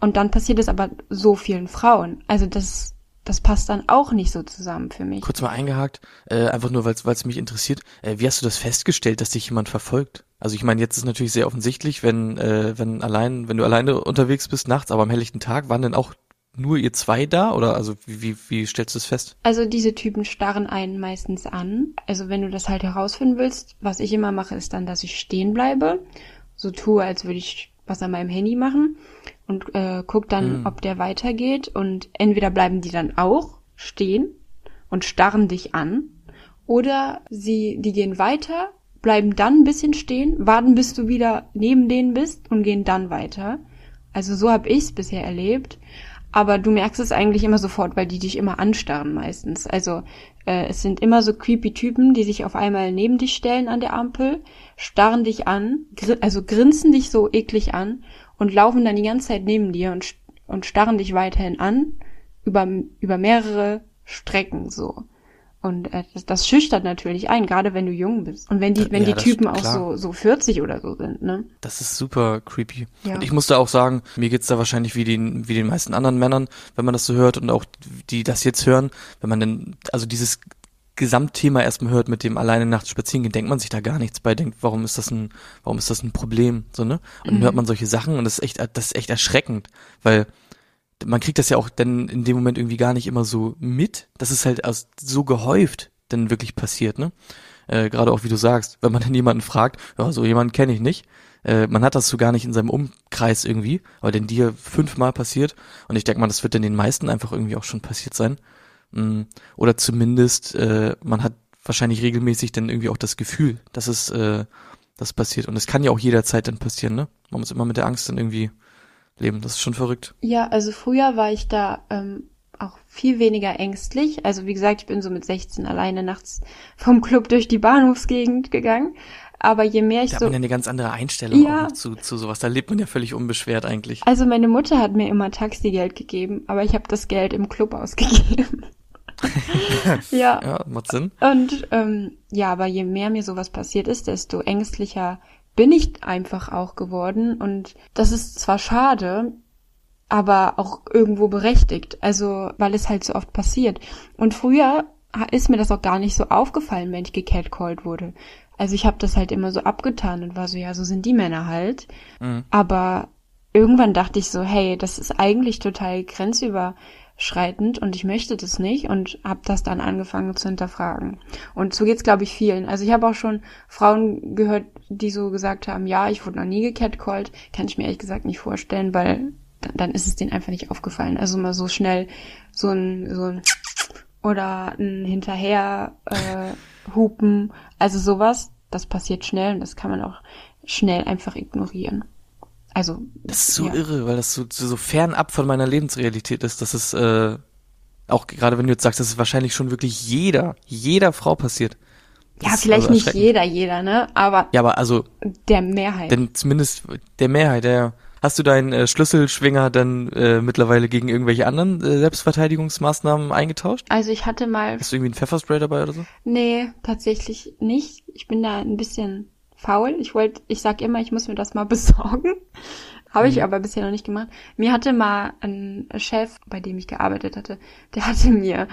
und dann passiert es aber so vielen Frauen. Also das, das passt dann auch nicht so zusammen für mich. Kurz mal eingehakt, äh, einfach nur, weil es mich interessiert. Äh, wie hast du das festgestellt, dass dich jemand verfolgt? Also ich meine, jetzt ist natürlich sehr offensichtlich, wenn, äh, wenn allein, wenn du alleine unterwegs bist nachts, aber am helllichten Tag, waren denn auch nur ihr zwei da oder also wie, wie, wie stellst du es fest? Also diese Typen starren einen meistens an. Also wenn du das halt herausfinden willst, was ich immer mache, ist dann, dass ich stehen bleibe, so tue, als würde ich was an meinem Handy machen und äh, guck dann, mhm. ob der weitergeht. Und entweder bleiben die dann auch stehen und starren dich an, oder sie, die gehen weiter, bleiben dann ein bisschen stehen, warten, bis du wieder neben denen bist und gehen dann weiter. Also so habe ich's bisher erlebt. Aber du merkst es eigentlich immer sofort, weil die dich immer anstarren meistens. Also äh, es sind immer so creepy Typen, die sich auf einmal neben dich stellen an der Ampel, starren dich an, gr also grinsen dich so eklig an und laufen dann die ganze Zeit neben dir und, und starren dich weiterhin an über, über mehrere Strecken so. Und äh, das, das schüchtert natürlich ein, gerade wenn du jung bist. Und wenn die, wenn ja, die Typen auch so, so 40 oder so sind, ne? Das ist super creepy. Ja. Und ich musste auch sagen, mir geht's da wahrscheinlich wie den, wie den meisten anderen Männern, wenn man das so hört und auch die das jetzt hören, wenn man denn, also dieses Gesamtthema erstmal hört mit dem alleine nachts spazieren gehen, denkt man sich da gar nichts bei, denkt, warum ist das ein, warum ist das ein Problem, so, ne? Und dann hört mhm. man solche Sachen und das ist echt, das ist echt erschreckend, weil man kriegt das ja auch dann in dem Moment irgendwie gar nicht immer so mit, dass es halt aus, so gehäuft dann wirklich passiert, ne? Äh, Gerade auch wie du sagst, wenn man dann jemanden fragt, ja, so jemanden kenne ich nicht, äh, man hat das so gar nicht in seinem Umkreis irgendwie, aber denn dir fünfmal passiert und ich denke mal, das wird dann den meisten einfach irgendwie auch schon passiert sein. Mm, oder zumindest, äh, man hat wahrscheinlich regelmäßig dann irgendwie auch das Gefühl, dass es äh, das passiert. Und es kann ja auch jederzeit dann passieren, ne? Man muss immer mit der Angst dann irgendwie leben. Das ist schon verrückt. Ja, also früher war ich da ähm, auch viel weniger ängstlich. Also wie gesagt, ich bin so mit 16 alleine nachts [laughs] vom Club durch die Bahnhofsgegend gegangen. Aber je mehr ich da so. hat man ja eine ganz andere Einstellung ja, zu, zu sowas. Da lebt man ja völlig unbeschwert eigentlich. Also meine Mutter hat mir immer Taxigeld gegeben, aber ich habe das Geld im Club ausgegeben. [laughs] ja. [laughs] Ja, macht Sinn. Und ähm, ja, aber je mehr mir sowas passiert ist, desto ängstlicher bin ich einfach auch geworden. Und das ist zwar schade, aber auch irgendwo berechtigt. Also, weil es halt so oft passiert. Und früher ist mir das auch gar nicht so aufgefallen, wenn ich gecatcalled wurde. Also ich habe das halt immer so abgetan und war so, ja, so sind die Männer halt. Mhm. Aber irgendwann dachte ich so, hey, das ist eigentlich total grenzüberschreitend und ich möchte das nicht und habe das dann angefangen zu hinterfragen. Und so geht's glaube ich vielen. Also ich habe auch schon Frauen gehört, die so gesagt haben, ja, ich wurde noch nie gecatcalled, kann ich mir ehrlich gesagt nicht vorstellen, weil dann, dann ist es denen einfach nicht aufgefallen. Also mal so schnell so ein so ein oder ein hinterher äh, hupen, also sowas, das passiert schnell und das kann man auch schnell einfach ignorieren. Also Das ist so ja. irre, weil das so, so, fernab von meiner Lebensrealität ist, dass es äh, auch gerade wenn du jetzt sagst, dass es wahrscheinlich schon wirklich jeder, jeder Frau passiert. Das Ja, vielleicht also nicht jeder, jeder, ne? Aber Ja, aber also, der Mehrheit. denn zumindest der Mehrheit, der Hast du deinen äh, Schlüsselschwinger dann äh, mittlerweile gegen irgendwelche anderen äh, Selbstverteidigungsmaßnahmen eingetauscht? Also ich hatte mal, Hast du irgendwie ein Pfefferspray dabei oder so? nee, tatsächlich nicht. Ich bin da ein bisschen faul. Ich wollte, ich sag immer, ich muss mir das mal [laughs] besorgen. Habe ich aber bisher noch nicht gemacht. Mir hatte mal ein Chef, bei dem ich gearbeitet hatte, der hatte mir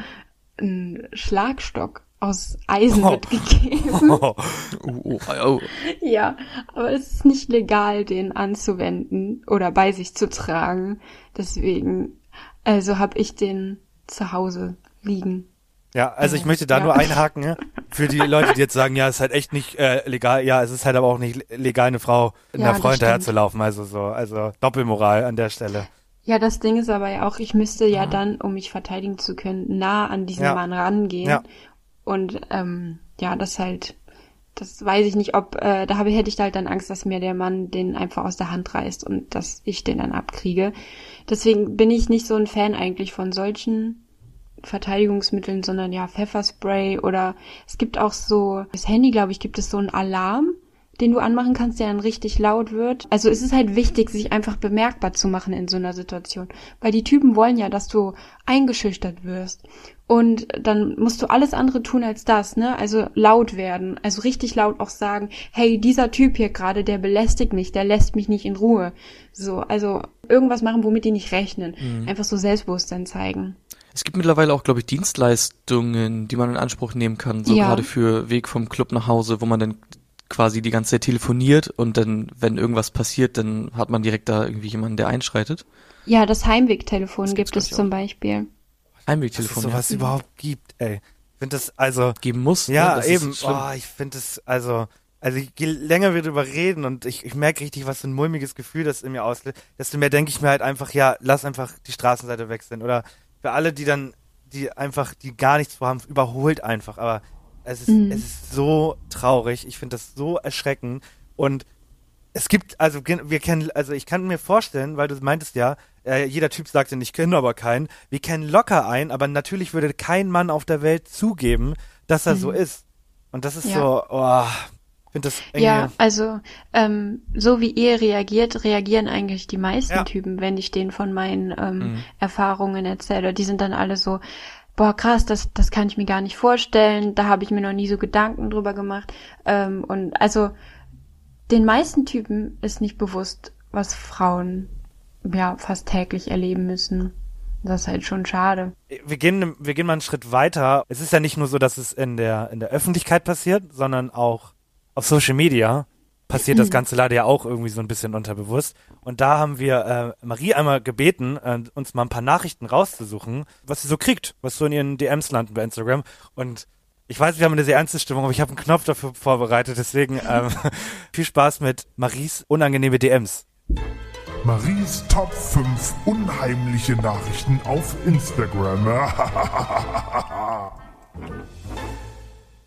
einen Schlagstock aus Eisen Oh. mitgegeben. [laughs] Oh, oh, oh. Ja, aber es ist nicht legal, den anzuwenden oder bei sich zu tragen. Deswegen, also habe ich den zu Hause liegen. Ja, also ich möchte da Ja. nur einhaken, ne? [laughs] für die Leute, die jetzt sagen, ja, es ist halt echt nicht äh, legal, ja, es ist halt aber auch nicht legal, eine Frau, Ja, einer Frau hinterher stimmt. zu laufen, also so, also Doppelmoral an der Stelle. Ja, das Ding ist aber ja auch, ich müsste ja dann, um mich verteidigen zu können, nah an diesen Ja. Mann rangehen. Ja. Und ähm, ja, das halt, das weiß ich nicht, ob, äh, da habe, hätte ich halt dann Angst, dass mir der Mann den einfach aus der Hand reißt und dass ich den dann abkriege. Deswegen bin ich nicht so ein Fan eigentlich von solchen Verteidigungsmitteln, sondern ja, Pfefferspray oder es gibt auch so, das Handy, glaube ich, gibt es so einen Alarm, den du anmachen kannst, der dann richtig laut wird. Also es ist halt wichtig, sich einfach bemerkbar zu machen in so einer Situation. Weil die Typen wollen ja, dass du eingeschüchtert wirst. Und dann musst du alles andere tun als das, ne? Also laut werden. Also richtig laut auch sagen, hey, dieser Typ hier gerade, der belästigt mich, der lässt mich nicht in Ruhe. So, also irgendwas machen, womit die nicht rechnen. Einfach so Selbstbewusstsein zeigen. Es gibt mittlerweile auch, glaube ich, Dienstleistungen, die man in Anspruch nehmen kann, so Ja. gerade für Weg vom Club nach Hause, wo man dann quasi die ganze Zeit telefoniert und dann, wenn irgendwas passiert, dann hat man direkt da irgendwie jemanden, der einschreitet. Ja, das Heimwegtelefon Das gibt es zum Beispiel. Dass es Heimwegtelefon sowas ja. überhaupt gibt, ey. Ich finde das, also, geben muss. ja, ne? Das ist eben, oh, ich finde das, also, also je länger wir drüber reden und ich, ich merke richtig, was für ein mulmiges Gefühl das in mir auslöst, desto mehr denke ich mir halt einfach, ja, lass einfach die Straßenseite wechseln. Oder für alle, die dann, die einfach, die gar nichts vorhaben, überholt einfach. Aber es ist, Mhm. es ist so traurig. Ich finde das so erschreckend. Und es gibt, also wir kennen, also ich kann mir vorstellen, weil du meintest ja, äh, jeder Typ sagt ja, ich kenne aber keinen. Wir kennen locker einen, aber natürlich würde kein Mann auf der Welt zugeben, dass er so ist. Und das ist Mhm. Ja. so, oh, finde das Ja, also ähm, so wie ihr reagiert, reagieren eigentlich die meisten Ja. Typen, wenn ich denen von meinen ähm, Mhm. Erfahrungen erzähle. Die sind dann alle so, boah krass, das, das kann ich mir gar nicht vorstellen, da habe ich mir noch nie so Gedanken drüber gemacht. Ähm, und also den meisten Typen ist nicht bewusst, was Frauen ja fast täglich erleben müssen. Das ist halt schon schade. wir gehen, wir gehen mal einen Schritt weiter. Es ist ja nicht nur so, dass es in der, in der Öffentlichkeit passiert, sondern auch auf Social Media passiert das Ganze leider ja auch irgendwie so ein bisschen unterbewusst. Und da haben wir äh, Marie einmal gebeten, äh, uns mal ein paar Nachrichten rauszusuchen, was sie so kriegt, was so in ihren DMs landen bei Instagram. Und ich weiß, wir haben eine sehr ernste Stimmung, aber ich habe einen Knopf dafür vorbereitet. Deswegen ähm, [laughs] viel Spaß mit Maries unangenehme DMs. Maries Top 5 unheimliche Nachrichten auf Instagram. [laughs]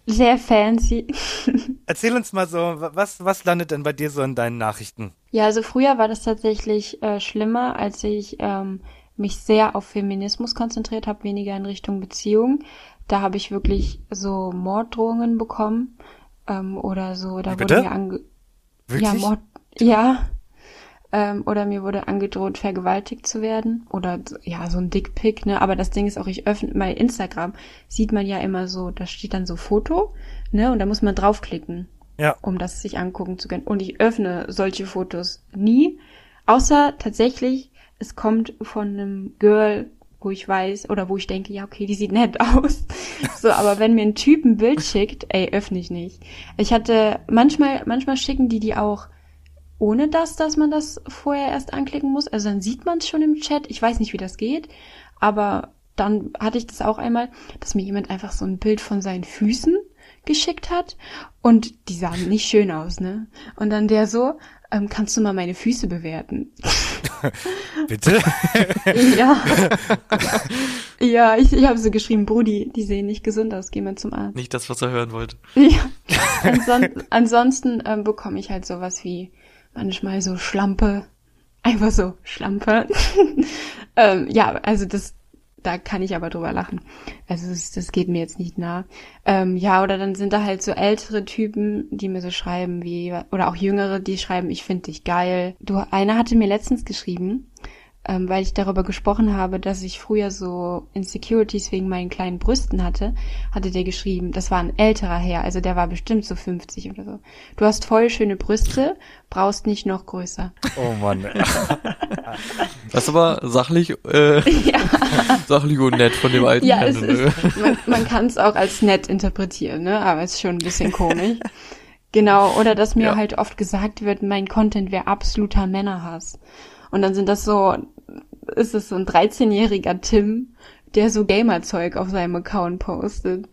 Sehr fancy. [laughs] Erzähl uns mal so, wa- was, was landet denn bei dir so in deinen Nachrichten? Ja, also früher war das tatsächlich äh, schlimmer, als ich ähm, mich sehr auf Feminismus konzentriert habe, weniger in Richtung Beziehung. Da habe ich wirklich so Morddrohungen bekommen ähm, oder so. Da Wie wurde mir ange Wirklich? ja Mord ja ähm, oder mir wurde angedroht, vergewaltigt zu werden oder ja so ein Dickpick, ne? Aber das Ding ist auch, ich öffne bei Instagram sieht man ja immer so, da steht dann so Foto, ne? Und da muss man draufklicken Ja. um das sich angucken zu können. Und ich öffne solche Fotos nie, außer tatsächlich, es kommt von einem Girl, wo ich weiß, oder wo ich denke, ja, okay, die sieht nett [laughs] aus. So, aber wenn mir ein Typ ein Bild schickt, ey, öffne ich nicht. Ich hatte, manchmal, manchmal schicken die die auch ohne das, dass man das vorher erst anklicken muss. Also dann sieht man es schon im Chat. Ich weiß nicht, wie das geht, aber dann hatte ich das auch einmal, dass mir jemand einfach so ein Bild von seinen Füßen geschickt hat und die sahen nicht schön aus, ne? Und dann der so, ähm, kannst du mal meine Füße bewerten? [laughs] Bitte? [laughs] ja. [laughs] ja, ich, ich habe so geschrieben, Brudi, die sehen nicht gesund aus, geh mal zum Arzt. Nicht das, was er hören wollte. Ja. Anson ansonsten ähm, bekomme ich halt sowas wie manchmal so Schlampe. Einfach so Schlampe. [laughs] ähm, ja, also das, da kann ich aber drüber lachen. Also das, das geht mir jetzt nicht nah. Ähm, ja, oder dann sind da halt so ältere Typen, die mir so schreiben wie, oder auch jüngere, die schreiben, ich finde dich geil. Du, einer hatte mir letztens geschrieben, ähm, weil ich darüber gesprochen habe, dass ich früher so Insecurities wegen meinen kleinen Brüsten hatte, hatte der geschrieben, das war ein älterer Herr, also der war bestimmt so 50 oder so. Du hast voll schöne Brüste, brauchst nicht noch größer. Oh Mann. [laughs] Das ist aber sachlich, äh, [laughs] ja, sachlich und nett von dem alten ja Herrn, es ne? ist, man, man kann es auch als nett interpretieren, ne? aber es ist schon ein bisschen komisch. Genau, oder dass mir Ja. halt oft gesagt wird, mein Content wäre absoluter Männerhass. Und dann sind das so, ist es so ein 13-jähriger Tim, der so Gamerzeug auf seinem Account postet.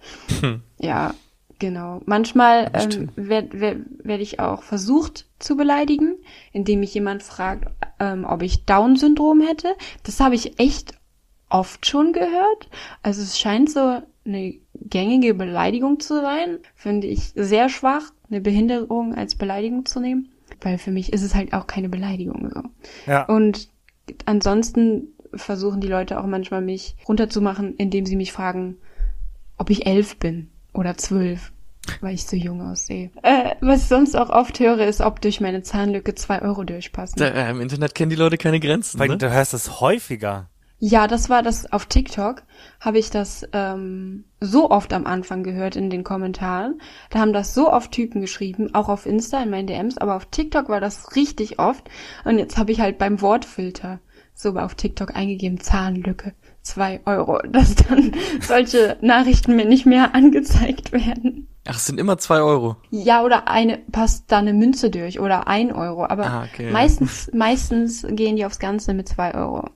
Ja, genau. Manchmal ähm, werde werd, werd ich auch versucht zu beleidigen, indem mich jemand fragt, ähm, ob ich Down-Syndrom hätte. Das habe ich echt oft schon gehört. Also es scheint so eine gängige Beleidigung zu sein. Finde ich sehr schwach, eine Behinderung als Beleidigung zu nehmen. Weil für mich ist es halt auch keine Beleidigung so. Ja. Und ansonsten versuchen die Leute auch manchmal mich runterzumachen, indem sie mich fragen, ob ich elf bin oder zwölf, weil ich so jung aussehe. Äh, was ich sonst auch oft höre, ist, ob durch meine Zahnlücke zwei Euro durchpassen. Da, äh, Im Internet kennen die Leute keine Grenzen, Weil ne? du hörst es häufiger. Ja, das war das auf TikTok, habe ich das ähm, so oft am Anfang gehört in den Kommentaren. Da haben das so oft Typen geschrieben, auch auf Insta in meinen DMs, aber auf TikTok war das richtig oft. Und jetzt habe ich halt beim Wortfilter so auf TikTok eingegeben, Zahnlücke, zwei Euro, [laughs] dass dann solche Nachrichten mir nicht mehr angezeigt werden. Ach, es sind immer zwei Euro. Ja, oder eine, passt da eine Münze durch oder ein Euro, aber Ah, okay. meistens, meistens gehen die aufs Ganze mit zwei Euro.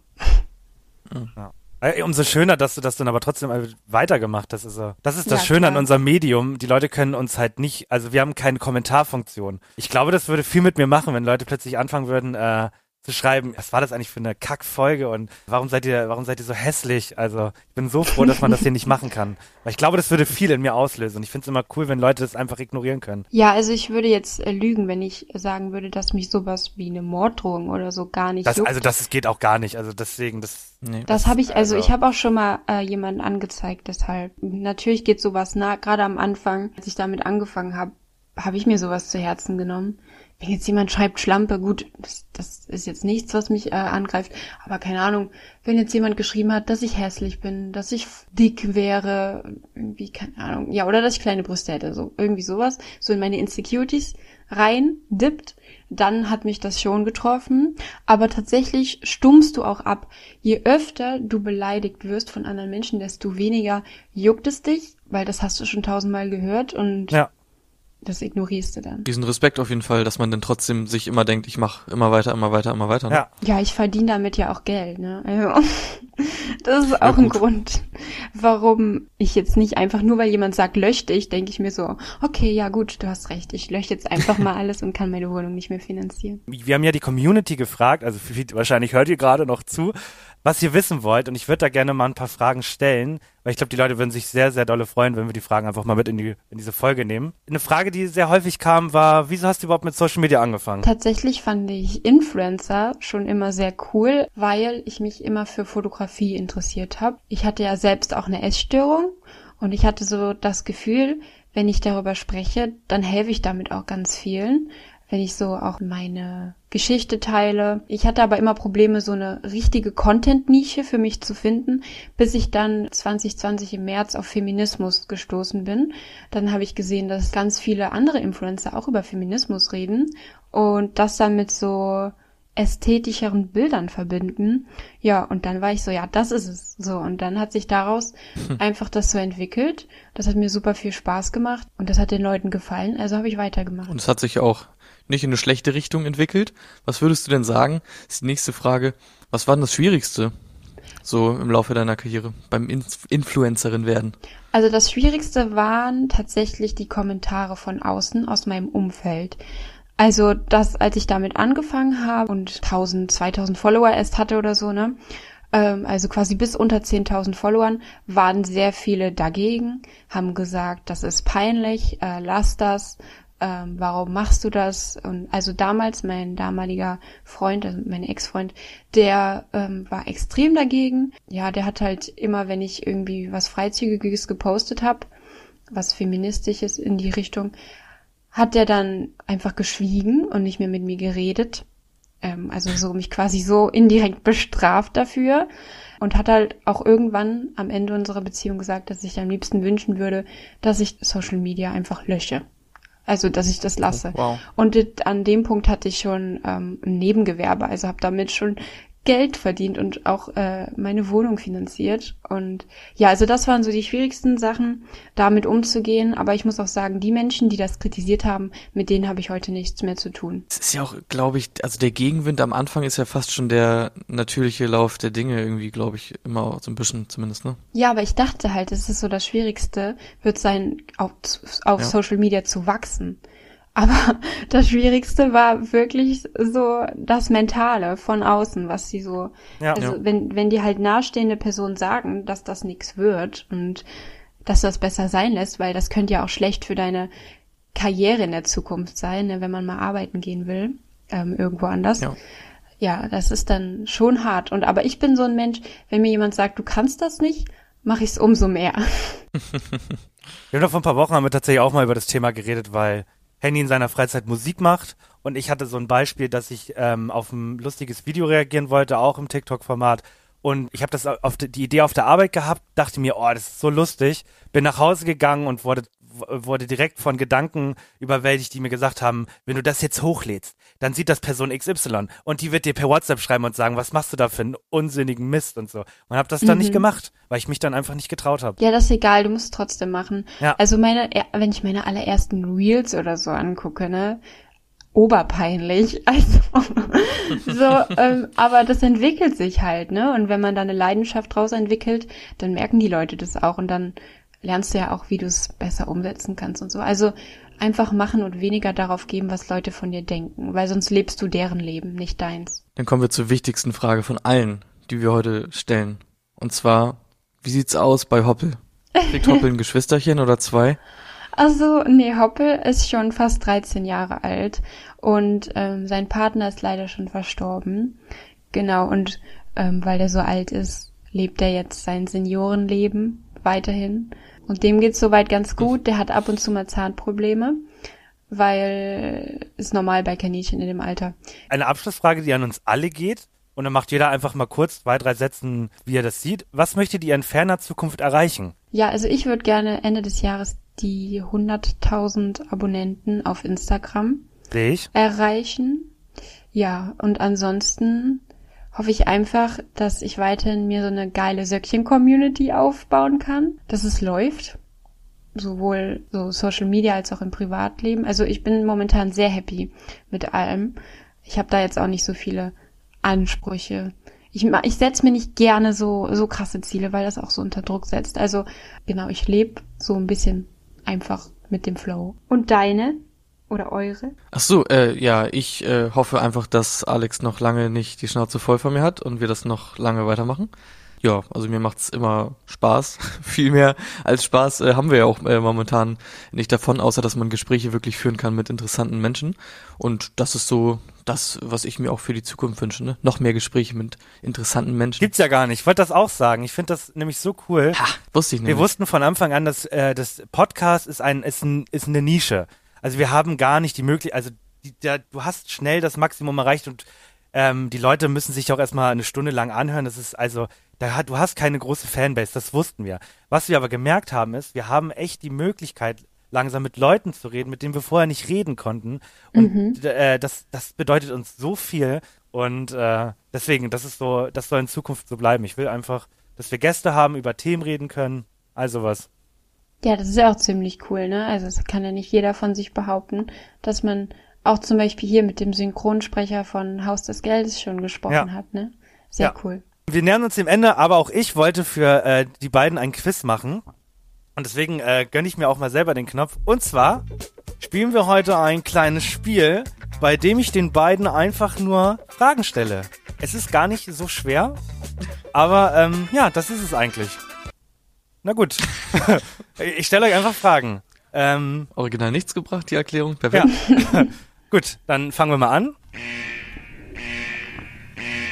Äh, Umso schöner, dass du das dann aber trotzdem äh, weitergemacht hast. Also, das ist das Ja, Schöne an klar. unserem Medium. Die Leute können uns halt nicht, also wir haben keine Kommentarfunktion. Ich glaube, das würde viel mit mir machen, wenn Leute plötzlich anfangen würden, äh, zu schreiben, was war das eigentlich für eine Kackfolge und warum seid ihr, warum seid ihr so hässlich? Also ich bin so froh, dass man das hier nicht machen kann. Weil ich glaube, das würde viel in mir auslösen. Und ich finde es immer cool, wenn Leute das einfach ignorieren können. Ja, also ich würde jetzt äh, lügen, wenn ich sagen würde, dass mich sowas wie eine Morddrohung oder so gar nicht Das, juckt. also das geht auch gar nicht. Also deswegen, das Nee. das habe ich, also, also- ich habe auch schon mal äh, jemanden angezeigt, deshalb. Natürlich geht sowas nah, gerade am Anfang, als ich damit angefangen habe, habe ich mir sowas zu Herzen genommen. Wenn jetzt jemand schreibt Schlampe, gut, das, das ist jetzt nichts, was mich äh, angreift, aber keine Ahnung, wenn jetzt jemand geschrieben hat, dass ich hässlich bin, dass ich dick wäre, irgendwie, keine Ahnung, ja, oder dass ich kleine Brüste hätte, so irgendwie sowas, so in meine Insecurities rein dippt, dann hat mich das schon getroffen. Aber tatsächlich stummst du auch ab. Je öfter du beleidigt wirst von anderen Menschen, desto weniger juckt es dich, weil das hast du schon tausendmal gehört und ja. Das ignorierst du dann. Diesen Respekt auf jeden Fall, dass man dann trotzdem sich immer denkt, ich mache immer weiter, immer weiter, immer weiter. Ne? Ja. Ja, ich verdiene damit ja auch Geld, ne? Also, [laughs] das ist auch ein gut. Grund, warum ich jetzt nicht einfach nur, weil jemand sagt, lösch dich, denke ich mir so, okay, ja gut, du hast recht, ich lösche jetzt einfach mal [laughs] alles und kann meine Wohnung nicht mehr finanzieren. wir haben ja die Community gefragt, also wahrscheinlich hört ihr gerade noch zu, was ihr wissen wollt. Und ich würde da gerne mal ein paar Fragen stellen, weil ich glaube, die Leute würden sich sehr, sehr dolle freuen, wenn wir die Fragen einfach mal mit in, die, in diese Folge nehmen. Eine Frage, die sehr häufig kam, war, wieso hast du überhaupt mit Social Media angefangen? Tatsächlich fand ich Influencer schon immer sehr cool, weil ich mich immer für Fotografie interessiert habe. Ich hatte ja selbst auch eine Essstörung und ich hatte so das Gefühl, wenn ich darüber spreche, dann helfe ich damit auch ganz vielen, wenn ich so auch meine Geschichte teile. Ich hatte aber immer Probleme, so eine richtige Content-Nische für mich zu finden, bis ich dann 2020 im März auf Feminismus gestoßen bin. Dann habe ich gesehen, dass ganz viele andere Influencer auch über Feminismus reden und das dann mit so ästhetischeren Bildern verbinden. Ja, und dann war ich so, ja, das ist es. So, und dann hat sich daraus einfach das so entwickelt. Das hat mir super viel Spaß gemacht und das hat den Leuten gefallen, also habe ich weitergemacht. Und es hat sich auch nicht in eine schlechte Richtung entwickelt. Was würdest du denn sagen? Ist die nächste Frage. Was war denn das Schwierigste so im Laufe deiner Karriere beim Inf Influencerin werden? Also das Schwierigste waren tatsächlich die Kommentare von außen aus meinem Umfeld. Also das, als ich damit angefangen habe und 1000, 2000 Follower erst hatte oder so, ne? Ähm, also quasi bis unter 10.000 Followern waren sehr viele dagegen, haben gesagt, das ist peinlich, äh, lass das, ähm, warum machst du das? Und also damals mein damaliger Freund, also mein Ex-Freund, der ähm, war extrem dagegen. Ja, der hat halt immer, wenn ich irgendwie was Freizügiges gepostet habe, was feministisches in die Richtung, hat der dann einfach geschwiegen und nicht mehr mit mir geredet. Ähm, also so mich quasi so indirekt bestraft dafür und hat halt auch irgendwann am Ende unserer Beziehung gesagt, dass ich am liebsten wünschen würde, dass ich Social Media einfach lösche. Also, dass ich das lasse. Wow. Und an dem Punkt hatte ich schon ähm, ein Nebengewerbe, also habe damit schon Geld verdient und auch äh, meine Wohnung finanziert. Und ja, also das waren so die schwierigsten Sachen, damit umzugehen. Aber ich muss auch sagen, die Menschen, die das kritisiert haben, mit denen habe ich heute nichts mehr zu tun. Es ist ja auch, glaube ich, also der Gegenwind am Anfang ist ja fast schon der natürliche Lauf der Dinge irgendwie, glaube ich, immer so ein bisschen zumindest, ne? Ja, aber ich dachte halt, es ist so das Schwierigste, wird sein, auf, auf Ja. Social Media zu wachsen. Aber [laughs] das Schwierigste war wirklich so das Mentale von außen, was sie so, Ja. also Ja. wenn, wenn die halt nahestehende Personen sagen, dass das nichts wird und dass das besser sein lässt, weil das könnte ja auch schlecht für deine Karriere in der Zukunft sein, ne, wenn man mal arbeiten gehen will, ähm, irgendwo anders. Ja. Ja, das ist dann schon hart. Und aber ich bin so ein Mensch, wenn mir jemand sagt, du kannst das nicht, mache ich es umso mehr. [laughs] Wir haben doch vor ein paar Wochen haben wir tatsächlich auch mal über das Thema geredet, weil Henny in seiner Freizeit Musik macht und ich hatte so ein Beispiel, dass ich ähm, auf ein lustiges Video reagieren wollte, auch im TikTok-Format. Und ich habe das auf die, die Idee auf der Arbeit gehabt, dachte mir, oh, das ist so lustig. Bin nach Hause gegangen und wurde wurde direkt von Gedanken überwältigt, die mir gesagt haben, wenn du das jetzt hochlädst, dann sieht das Person XY und die wird dir per WhatsApp schreiben und sagen, was machst du da für einen unsinnigen Mist und so. Und habe das dann nicht gemacht, weil ich mich dann einfach nicht getraut habe. Ja, das ist egal, du musst es trotzdem machen. Ja. Also meine, wenn ich meine allerersten Reels oder so angucke, ne, oberpeinlich. [laughs] Also so, ähm, aber das entwickelt sich halt, ne? Und wenn man da eine Leidenschaft draus entwickelt, dann merken die Leute das auch und dann lernst du ja auch, wie du es besser umsetzen kannst und so. Also einfach machen und weniger darauf geben, was Leute von dir denken, weil sonst lebst du deren Leben, nicht deins. Dann kommen wir zur wichtigsten Frage von allen, die wir heute stellen. Und zwar, wie sieht's aus bei Hoppel? Kriegt [laughs] Hoppel ein Geschwisterchen oder zwei? Also, nee, Hoppel ist schon fast 13 Jahre alt und ähm, sein Partner ist leider schon verstorben. Genau, und ähm, weil er so alt ist, lebt er jetzt sein Seniorenleben weiterhin. Und dem geht's soweit ganz gut. Der hat ab und zu mal Zahnprobleme, weil ist normal bei Kaninchen in dem Alter. Eine Abschlussfrage, die an uns alle geht. Und dann macht jeder einfach mal kurz zwei, drei Sätzen, wie er das sieht. Was möchtet ihr in ferner Zukunft erreichen? Ja, also ich würde gerne Ende des Jahres die 100.000 Abonnenten auf Instagram Sehe ich. erreichen. Ja, und ansonsten hoffe ich einfach, dass ich weiterhin mir so eine geile Söckchen-Community aufbauen kann, dass es läuft. Sowohl so Social Media als auch im Privatleben. Also ich bin momentan sehr happy mit allem. Ich habe da jetzt auch nicht so viele Ansprüche. Ich, ich setze mir nicht gerne so, so krasse Ziele, weil das auch so unter Druck setzt. Also genau, ich lebe so ein bisschen einfach mit dem Flow. Und deine? Oder eure? Ach so, äh, ja, ich äh, hoffe einfach, dass Alex noch lange nicht die Schnauze voll von mir hat und wir das noch lange weitermachen. Ja, also mir macht's immer Spaß. [laughs] Viel mehr als Spaß äh, haben wir ja auch äh, momentan nicht davon, außer dass man Gespräche wirklich führen kann mit interessanten Menschen. Und das ist so das, was ich mir auch für die Zukunft wünsche. Ne? Noch mehr Gespräche mit interessanten Menschen. Gibt's ja gar nicht. Ich wollte das auch sagen. Ich finde das nämlich so cool. Ha, wusste ich nicht. Wir wussten von Anfang an, dass äh, das Podcast ist ein ist, ein, ist eine Nische. Also wir haben gar nicht die Möglichkeit, also die, der, du hast schnell das Maximum erreicht und ähm, die Leute müssen sich auch erstmal eine Stunde lang anhören. Das ist also, da hat, du hast keine große Fanbase, das wussten wir. Was wir aber gemerkt haben, ist, wir haben echt die Möglichkeit, langsam mit Leuten zu reden, mit denen wir vorher nicht reden konnten. Und äh, das, das bedeutet uns so viel. Und äh, deswegen, das ist so, das soll in Zukunft so bleiben. Ich will einfach, dass wir Gäste haben, über Themen reden können, all sowas. Ja, das ist ja auch ziemlich cool, ne? Also das kann ja nicht jeder von sich behaupten, dass man auch zum Beispiel hier mit dem Synchronsprecher von Haus des Geldes schon gesprochen Ja. hat, ne? Sehr Ja. cool. Wir nähern uns dem Ende, aber auch ich wollte für äh, die beiden ein Quiz machen. Und deswegen äh, gönne ich mir auch mal selber den Knopf. Und zwar spielen wir heute ein kleines Spiel, bei dem ich den beiden einfach nur Fragen stelle. Es ist gar nicht so schwer, aber ähm, ja, das ist es eigentlich. Na gut. [laughs] ich stelle euch einfach Fragen. Ähm, Original nichts gebracht, die Erklärung. Perfekt. ja. [laughs] gut, dann fangen wir mal an.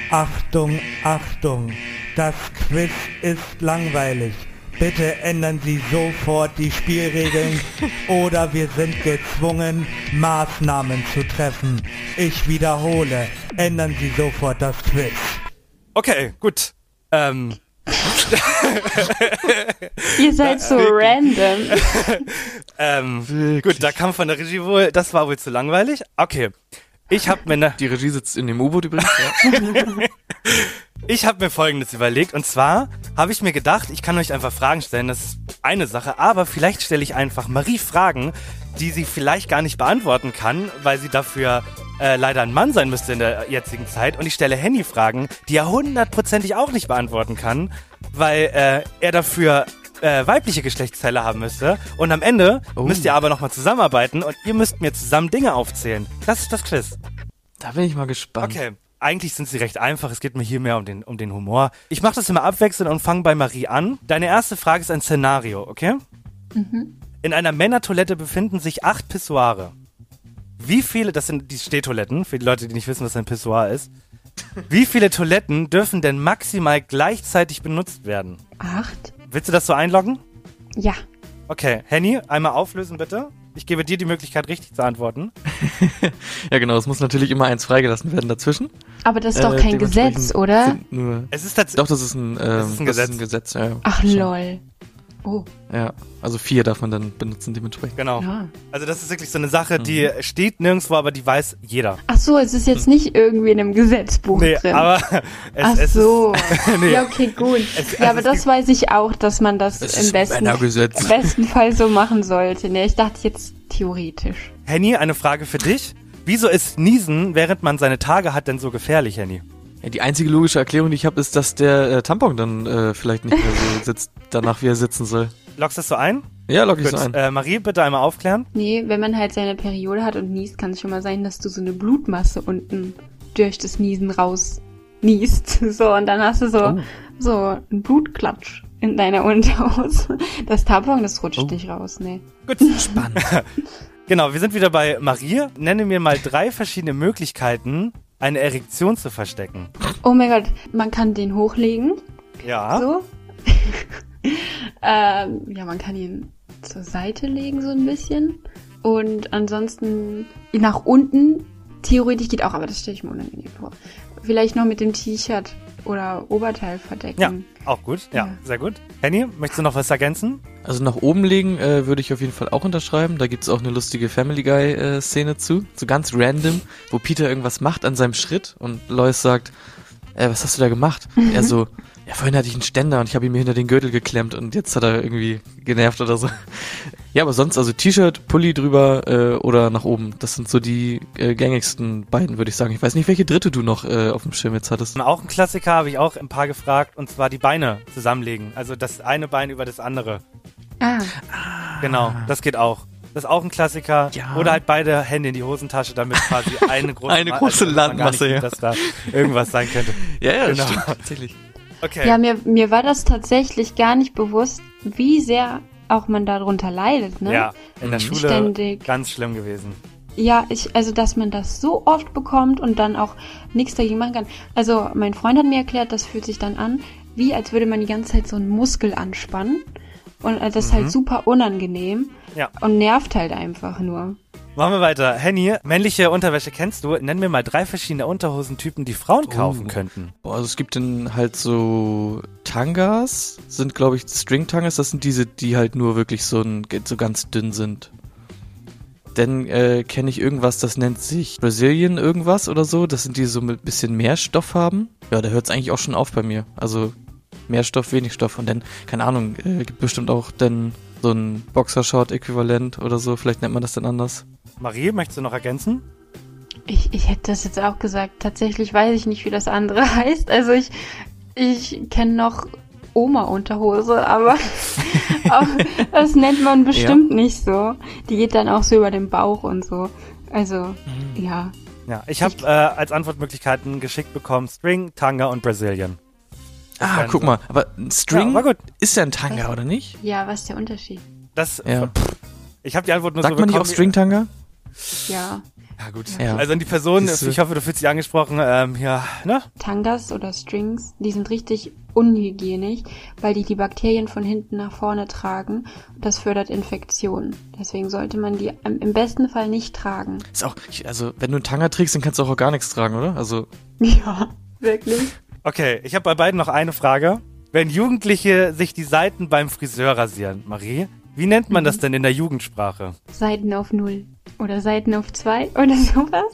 Achtung, Achtung, das Quiz ist langweilig. Bitte ändern Sie sofort die Spielregeln [laughs] oder wir sind gezwungen, Maßnahmen zu treffen. Ich wiederhole, ändern Sie sofort das Quiz. Okay, gut. Ähm, [laughs] Ihr seid so random. [laughs] ähm, gut, da kam von der Regie wohl, das war wohl zu langweilig. Okay. Ich habe mir ne, Die Regie sitzt in dem U-Boot übrigens. Ja. [laughs] ich habe mir folgendes überlegt und zwar habe ich mir gedacht, ich kann euch einfach Fragen stellen, das ist eine Sache, aber vielleicht stelle ich einfach Marie Fragen, die sie vielleicht gar nicht beantworten kann, weil sie dafür äh, leider ein Mann sein müsste in der jetzigen Zeit und ich stelle Henny Fragen, die er hundertprozentig auch nicht beantworten kann, weil äh, er dafür äh, weibliche Geschlechtsteile haben müsste und am Ende Oh. müsst ihr aber nochmal zusammenarbeiten und ihr müsst mir zusammen Dinge aufzählen. Das ist das Quiz. Da bin ich mal gespannt. Okay. Eigentlich sind sie recht einfach. Es geht mir hier mehr um den, um den Humor. Ich mache das immer abwechselnd und fange bei Marie an. Deine erste Frage ist ein Szenario, okay? In einer Männertoilette befinden sich acht Pissoire. Wie viele, das sind die Stehtoiletten, für die Leute, die nicht wissen, was ein Pissoir ist. Wie viele Toiletten dürfen denn maximal gleichzeitig benutzt werden? Acht? Willst du das so einloggen? Ja. Okay, Henny, einmal auflösen bitte. Ich gebe dir die Möglichkeit, richtig zu antworten. [laughs] Ja, genau. Es muss natürlich immer eins freigelassen werden dazwischen. Aber das ist doch Äh, kein Gesetz, oder? Nur, Es ist tatsächlich. doch, das ist ein, ähm, ist ein das Gesetz. Ist ein Gesetz ja. Ach lol. Oh, Ja, also vier darf man dann benutzen dementsprechend. Genau. ja. Also das ist wirklich so eine Sache, die steht nirgendwo, aber die weiß jeder. Ach so, es ist jetzt nicht irgendwie in einem Gesetzbuch Nee, drin. aber [laughs] es, Ach es so. ist, [laughs] nee, Ja, okay, gut. Es- ja, also aber das weiß ich auch, dass man das Es im besten, im besten Fall so machen sollte. Ne, ich dachte jetzt theoretisch. Henny, eine Frage für dich. Wieso ist Niesen, während man seine Tage hat, denn so gefährlich, Henny? Ja, die einzige logische Erklärung, die ich habe, ist, dass der äh, Tampon dann äh, vielleicht nicht mehr so [laughs] sitzt, danach wie er sitzen soll. Lockst du das so ein? Ja, lock ich Gut. so ein. Äh, Marie, bitte einmal aufklären. Nee, wenn man halt seine Periode hat und niest, kann es schon mal sein, dass du so eine Blutmasse unten durch das Niesen raus niest. [laughs] So, und dann hast du so, Oh. so einen Blutklatsch in deiner Unterhose. Das Tampon, das rutscht Oh. nicht raus, ne. Gut. Spannend. [laughs] Genau, wir sind wieder bei Marie. Nenne mir mal drei verschiedene Möglichkeiten, eine Erektion zu verstecken. Oh mein Gott, man kann den hochlegen. Ja. So. [laughs] ähm, ja, man kann ihn zur Seite legen so ein bisschen. Und ansonsten nach unten, theoretisch geht auch, aber das stelle ich mir unangenehm vor. Vielleicht noch mit dem T-Shirt oder Oberteil verdecken. Ja, auch gut. Ja, Ja. sehr gut. Henny, möchtest du noch was ergänzen? Also nach oben legen äh, würde ich auf jeden Fall auch unterschreiben. Da gibt's auch eine lustige Family Guy äh, Szene zu, so ganz random, wo Peter irgendwas macht an seinem Schritt und Lois sagt, äh, was hast du da gemacht? Er so, ja vorhin hatte ich einen Ständer und ich habe ihn mir hinter den Gürtel geklemmt und jetzt hat er irgendwie genervt oder so. Ja, aber sonst also T-Shirt, Pulli drüber äh, oder nach oben. Das sind so die äh, gängigsten beiden, würde ich sagen. Ich weiß nicht, welche dritte du noch äh, auf dem Schirm jetzt hattest. Auch ein Klassiker habe ich auch ein paar gefragt, und zwar die Beine zusammenlegen. Also das eine Bein über das andere. Ah, Genau, das geht auch. Das ist auch ein Klassiker. Ja. Oder halt beide Hände in die Hosentasche, damit quasi [laughs] eine große, Eine große nicht Landmasse, sieht, ja. dass da irgendwas sein könnte. [laughs] Ja, ja, Genau. stimmt, tatsächlich. Okay. ja, mir, mir war das tatsächlich gar nicht bewusst, wie sehr auch man darunter leidet, ne? Ja, in der Mhm. Schule Ständig. ganz schlimm gewesen. Ja, ich, also dass man das so oft bekommt und dann auch nichts dagegen machen kann. Also mein Freund hat mir erklärt, das fühlt sich dann an, wie als würde man die ganze Zeit so einen Muskel anspannen. Und äh, das ist halt super unangenehm Ja. und nervt halt einfach nur. Machen wir weiter. Henny, männliche Unterwäsche kennst du? Nenn mir mal drei verschiedene Unterhosentypen, die Frauen kaufen Oh. könnten. Boah, also es gibt dann halt so Tangas, sind glaube ich String-Tangas, das sind diese, die halt nur wirklich so, ein, so ganz dünn sind. Dann äh, kenne ich irgendwas, das nennt sich Brazilian irgendwas oder so. Das sind die so mit bisschen mehr Stoff haben. Ja, da hört es eigentlich auch schon auf bei mir. Also mehr Stoff, wenig Stoff. Und dann, keine Ahnung, äh, gibt bestimmt auch dann so ein Boxershort-Äquivalent oder so. Vielleicht nennt man das dann anders. Marie, möchtest du noch ergänzen? Ich, ich hätte das jetzt auch gesagt. Tatsächlich weiß ich nicht, wie das andere [laughs] heißt. Also ich, ich kenne noch Oma-Unterhose, aber, [laughs] aber das nennt man bestimmt nicht so. Die geht dann auch so über den Bauch und so. Also, ja. Ja, ich habe äh, als Antwortmöglichkeiten geschickt bekommen String, Tanga und Brazilian. Ah, guck mal. Aber ein String Ja, ist ja ein Tanga, oder nicht? Ja, was ist der Unterschied? Das, Ja. ich habe die Antwort nur Sagt so man nicht auch String-Tanga? Ja. Ja, gut. Ja. Also an die Person, ich hoffe, du fühlst dich angesprochen. Ähm, ja, ne? Tangas oder Strings, die sind richtig unhygienisch, weil die die Bakterien von hinten nach vorne tragen und das fördert Infektionen. Deswegen sollte man die im besten Fall nicht tragen. Ist auch, ich, also, wenn du einen Tanga trägst, dann kannst du auch gar nichts tragen, oder? Also, [laughs] Ja, wirklich. Okay, ich habe bei beiden noch eine Frage. Wenn Jugendliche sich die Seiten beim Friseur rasieren, Marie, wie nennt man das denn in der Jugendsprache? Seiten auf Null oder Seiten auf zwei [laughs] oder sowas.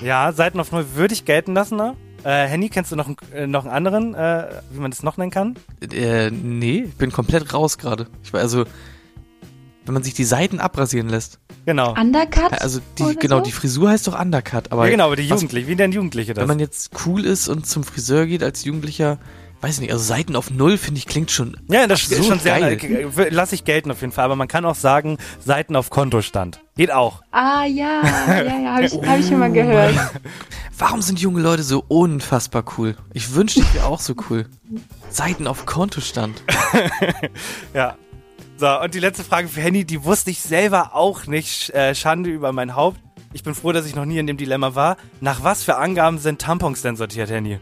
Ja, Seiten auf Null würde ich gelten lassen, ne? Äh, Henny, kennst du noch, einen- äh, noch einen anderen, äh, wie man das noch nennen kann? äh, nee, ich bin komplett raus gerade. Ich war also, wenn man sich die Seiten abrasieren lässt. Genau. Undercut? Also, die, genau, so? die Frisur heißt doch Undercut, aber. ja, genau, aber die was- Jugendliche, wie denn Jugendliche das? Wenn man jetzt cool ist und zum Friseur geht als Jugendlicher, weiß nicht, also Seiten auf Null finde ich klingt schon. ja, das ist schon sehr, geil. äh, lass ich gelten auf jeden Fall, aber man kann auch sagen, Seiten auf Kontostand. Geht auch. Ah ja, ja, ja, habe ich, hab ich schon mal gehört. Warum sind junge Leute so unfassbar cool? Ich wünschte, ich wäre auch so cool. Seiten auf Kontostand. [laughs] Ja. So, und die letzte Frage für Henny, die wusste ich selber auch nicht. Äh, Schande über mein Haupt. Ich bin froh, dass ich noch nie in dem Dilemma war. Nach was für Angaben sind Tampons denn sortiert, Henny?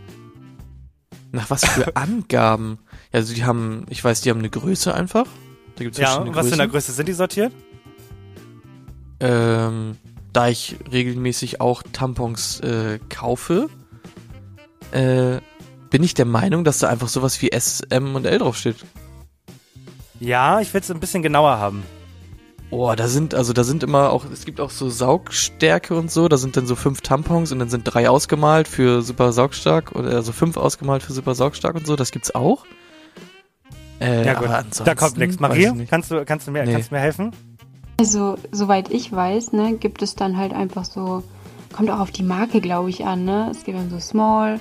Nach was für [laughs] Angaben? Ja, also die haben, ich weiß, die haben eine Größe einfach. Da gibt's Ja, und was für eine. Größe sind die sortiert? Ähm, da ich regelmäßig auch Tampons äh, kaufe, äh, bin ich der Meinung, dass da einfach sowas wie S, M und L draufsteht. Ja, ich will es ein bisschen genauer haben. Oh, da sind, also da sind immer auch, es gibt auch so Saugstärke und so, da sind dann so fünf Tampons und dann sind drei ausgemalt für super saugstark oder also fünf ausgemalt für super saugstark und so, das gibt's auch. Äh, Ja gut, da kommt nichts. Marie, ich nicht. kannst du, kannst, du mir, Nee. kannst du mir helfen? Also, soweit ich weiß, ne, gibt es dann halt einfach so, kommt auch auf die Marke, glaube ich, an, ne? Es gibt dann so Small,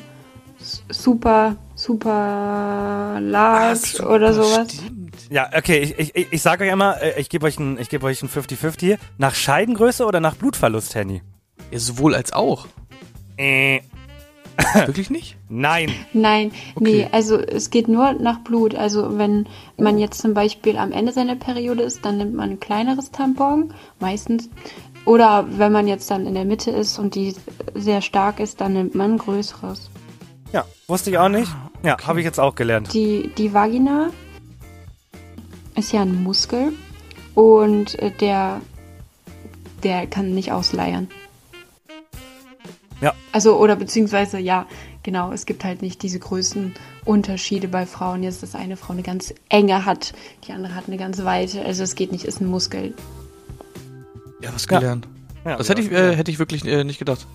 Super, Super Large oder sowas. Stimmt. Ja, okay, ich, ich, ich, sage euch einmal, äh, ich gebe euch ein, ich gebe euch ein 50-50. Nach Scheidengröße oder nach Blutverlust, Henny? Ja, sowohl als auch. Äh, [laughs] Wirklich nicht? nein. Nein, Okay. nee, also es geht nur nach Blut. Also wenn man jetzt zum Beispiel am Ende seiner Periode ist, dann nimmt man ein kleineres Tampon, meistens. Oder wenn man jetzt dann in der Mitte ist und die sehr stark ist, dann nimmt man ein größeres. Ja, wusste ich auch nicht. Ja, habe ich jetzt auch gelernt. Die, die Vagina ist ja ein Muskel und äh, der, der kann nicht ausleiern. Ja. Also, oder beziehungsweise, ja, genau, es gibt halt nicht diese Größenunterschiede bei Frauen. Jetzt, dass eine Frau eine ganz enge hat, die andere hat eine ganz weite. Also es geht nicht, ist ein Muskel. Ja, was Ja. gelernt. Ja, Das hätte ich, äh, hätte ich wirklich äh, nicht gedacht.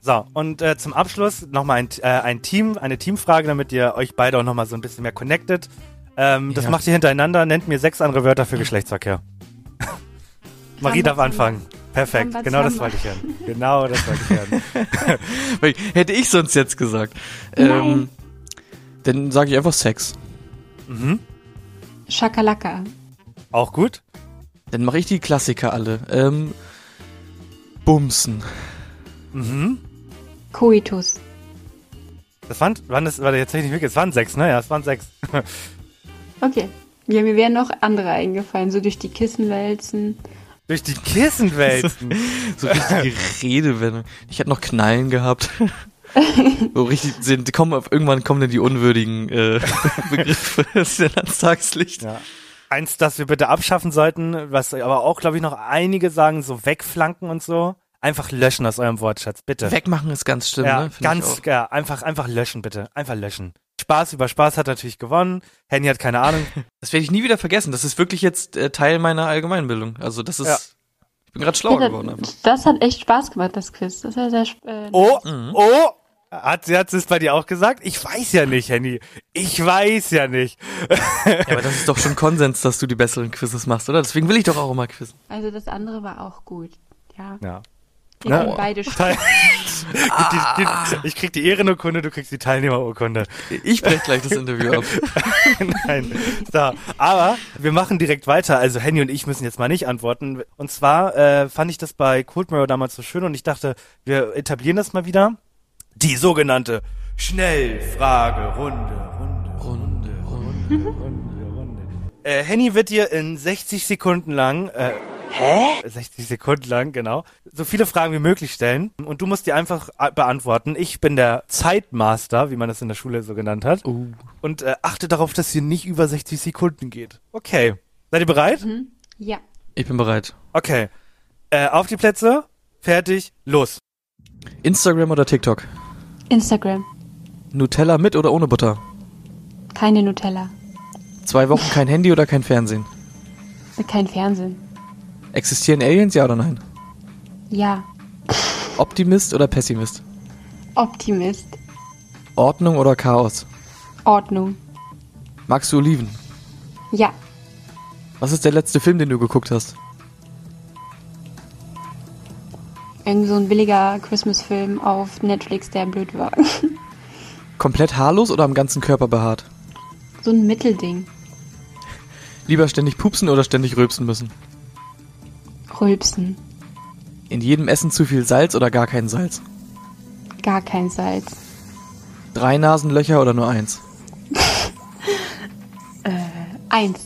So, und äh, zum Abschluss nochmal ein, äh, ein Team, eine Teamfrage, damit ihr euch beide auch nochmal so ein bisschen mehr connected. Ähm, das Ja. macht ihr hintereinander. Nennt mir sechs andere Wörter für [laughs] Geschlechtsverkehr. [laughs] Marie darf anfangen. Perfekt, Samba, genau das Samba. wollte ich hören. Genau das wollte ich hören. [laughs] Hätte ich sonst jetzt gesagt. Nein. Ähm, dann sage ich einfach Sex. Mhm. Schakalaka. Auch gut. Dann mache ich die Klassiker alle. Ähm, Bumsen. Mhm. Coitus. Das waren, waren das, war jetzt nicht wirklich, es waren sechs, ne? Ja, es waren sechs. Okay. Ja, mir wären noch andere eingefallen, so durch die Kissen wälzen. Durch die Kissenwälzen. [laughs] So richtige Redewendung. Ich hätte noch Knallen gehabt. [laughs] so richtig sind, kommen auf, irgendwann kommen dann die unwürdigen äh, [laughs] Begriffe das ist ja ans Tageslicht. ja. Eins, das wir bitte abschaffen sollten, was aber auch, glaube ich, noch einige sagen, so wegflanken und so. Einfach löschen aus eurem Wortschatz, bitte. Wegmachen ist ganz schlimm, ja, ne? Find ich ganz, auch. ja, einfach, einfach löschen, bitte. Einfach löschen. Spaß über Spaß hat natürlich gewonnen. Henny hat keine Ahnung. [laughs] Das werde ich nie wieder vergessen. Das ist wirklich jetzt äh, Teil meiner Allgemeinbildung. Also das ist Ja. Ich bin gerade schlauer geworden einfach. das, hat echt Spaß gemacht, das Quiz. Das war sehr äh, Oh, oh. Hat sie hat es bei dir auch gesagt? Ich weiß ja nicht, Henny. Ich weiß ja nicht. [laughs] Ja, aber das ist doch schon Konsens, dass du die besseren Quizzes machst, oder? Deswegen will ich doch auch immer quizzen. Also das andere war auch gut. Ja. Ja. Wir Na, können beide [laughs] Teil- die, gib, ich krieg die Ehrenurkunde, du kriegst die Teilnehmerurkunde. Ich breche gleich das Interview ab. [laughs] Nein. So, aber wir machen direkt weiter. Also Henny und ich müssen jetzt mal nicht antworten. Und zwar äh, fand ich das bei Cold Mirror damals so schön und ich dachte, wir etablieren das mal wieder. Die sogenannte Schnellfragerunde. Runde, Runde, Runde, Runde, Runde. [laughs] Äh, Henny wird dir in 60 Sekunden lang, äh, Hä? 60 Sekunden lang, genau, so viele Fragen wie möglich stellen und du musst die einfach äh, beantworten. Ich bin der Zeitmaster, wie man das in der Schule so genannt hat Oh. und äh, achte darauf, dass hier nicht über 60 Sekunden geht. Okay. Seid ihr bereit? Ja. Ich bin bereit. Okay. Äh, auf die Plätze, fertig, los. Instagram oder TikTok? Instagram. Nutella mit oder ohne Butter? Keine Nutella. Zwei Wochen kein Handy oder kein Fernsehen? Kein Fernsehen. Existieren Aliens, ja oder nein? Ja. Optimist oder Pessimist? Optimist. Ordnung oder Chaos? Ordnung. Magst du Oliven? Ja. Was ist der letzte Film, den du geguckt hast? Irgend so ein billiger Christmas-Film auf Netflix, der blöd war. [laughs] Komplett haarlos oder am ganzen Körper behaart? so ein Mittelding. Lieber ständig pupsen oder ständig rülpsen müssen? Rülpsen. In jedem Essen zu viel Salz oder gar kein Salz? Gar kein Salz. Drei Nasenlöcher oder nur eins? [laughs] Eins.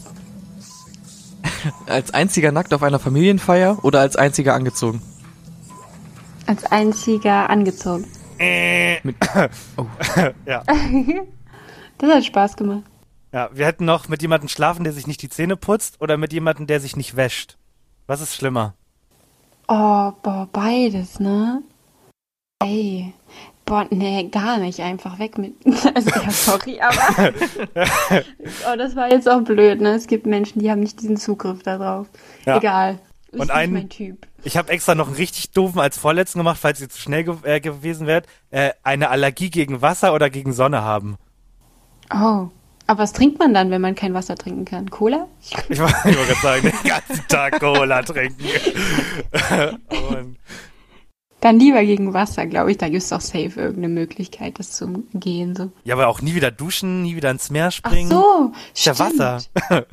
[laughs] Als einziger nackt auf einer Familienfeier oder als einziger angezogen? Als einziger angezogen. Mit [coughs] oh. [coughs] [laughs] Das hat Spaß gemacht. Ja, wir hätten noch mit jemandem schlafen, der sich nicht die Zähne putzt oder mit jemandem, der sich nicht wäscht. Was ist schlimmer? Oh, boah, beides, ne? Ey. Boah, nee, gar nicht. Einfach weg mit. [laughs] Also, ja, sorry, aber. [laughs] oh, das war jetzt auch blöd, ne? Es gibt Menschen, die haben nicht diesen Zugriff darauf. Ja. Egal. Ist Und nicht ein- mein Typ. Ich habe extra noch einen richtig doofen als vorletzten gemacht, falls ihr zu schnell ge äh, gewesen wärt. Äh, eine Allergie gegen Wasser oder gegen Sonne haben. Oh. Aber was trinkt man dann, wenn man kein Wasser trinken kann? Cola? Ich wollte gerade sagen, den ganzen Tag Cola trinken. [laughs] Und Dann lieber gegen Wasser, glaube ich. Da gibt es doch safe irgendeine Möglichkeit, das zu umgehen. So. ja, aber auch nie wieder duschen, nie wieder ins Meer Ach springen. so, Ist ja. Wasser. [laughs]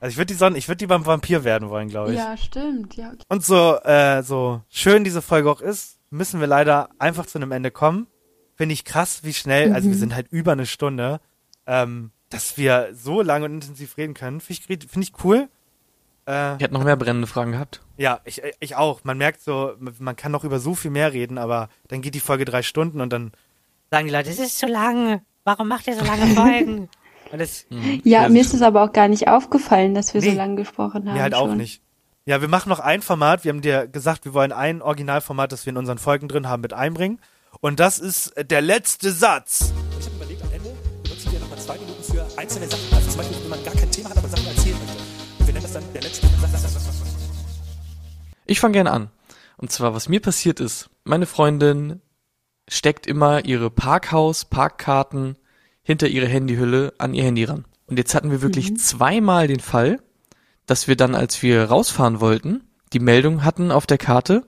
Also ich würde die Sonne, ich würde die beim Vampir werden wollen, glaube ich. Ja, stimmt. Ja, okay. Und so, äh, so schön diese Folge auch ist, müssen wir leider einfach zu einem Ende kommen. Finde ich krass, wie schnell, also wir sind halt über eine Stunde, ähm, dass wir so lange und intensiv reden können. Finde ich, find ich cool. Äh, Ich hätte noch mehr brennende Fragen gehabt. ja, ich, ich auch. Man merkt so, man kann noch über so viel mehr reden, aber dann geht die Folge drei Stunden und dann sagen die Leute, es ist zu lang. Warum macht ihr so lange Folgen? [laughs] Und das, Ja, Ja, mir ist es aber auch gar nicht aufgefallen, dass wir Nee. so lange gesprochen haben. Mir halt auch schon. nicht. Ja, wir machen noch ein Format. Wir haben dir gesagt, wir wollen ein Originalformat, das wir in unseren Folgen drin haben, mit einbringen. Und das ist der letzte Satz. Einzelne Sachen. Also zum Beispiel, wenn man gar kein Thema hat, aber Sachen erzählen möchte. Und wir nennen das dann der letzte. Ich fange gerne an. Und zwar, was mir passiert ist, meine Freundin steckt immer ihre Parkhaus-Parkkarten hinter ihre Handyhülle an ihr Handy ran. Und jetzt hatten wir wirklich zweimal den Fall, dass wir dann, als wir rausfahren wollten, die Meldung hatten auf der Karte,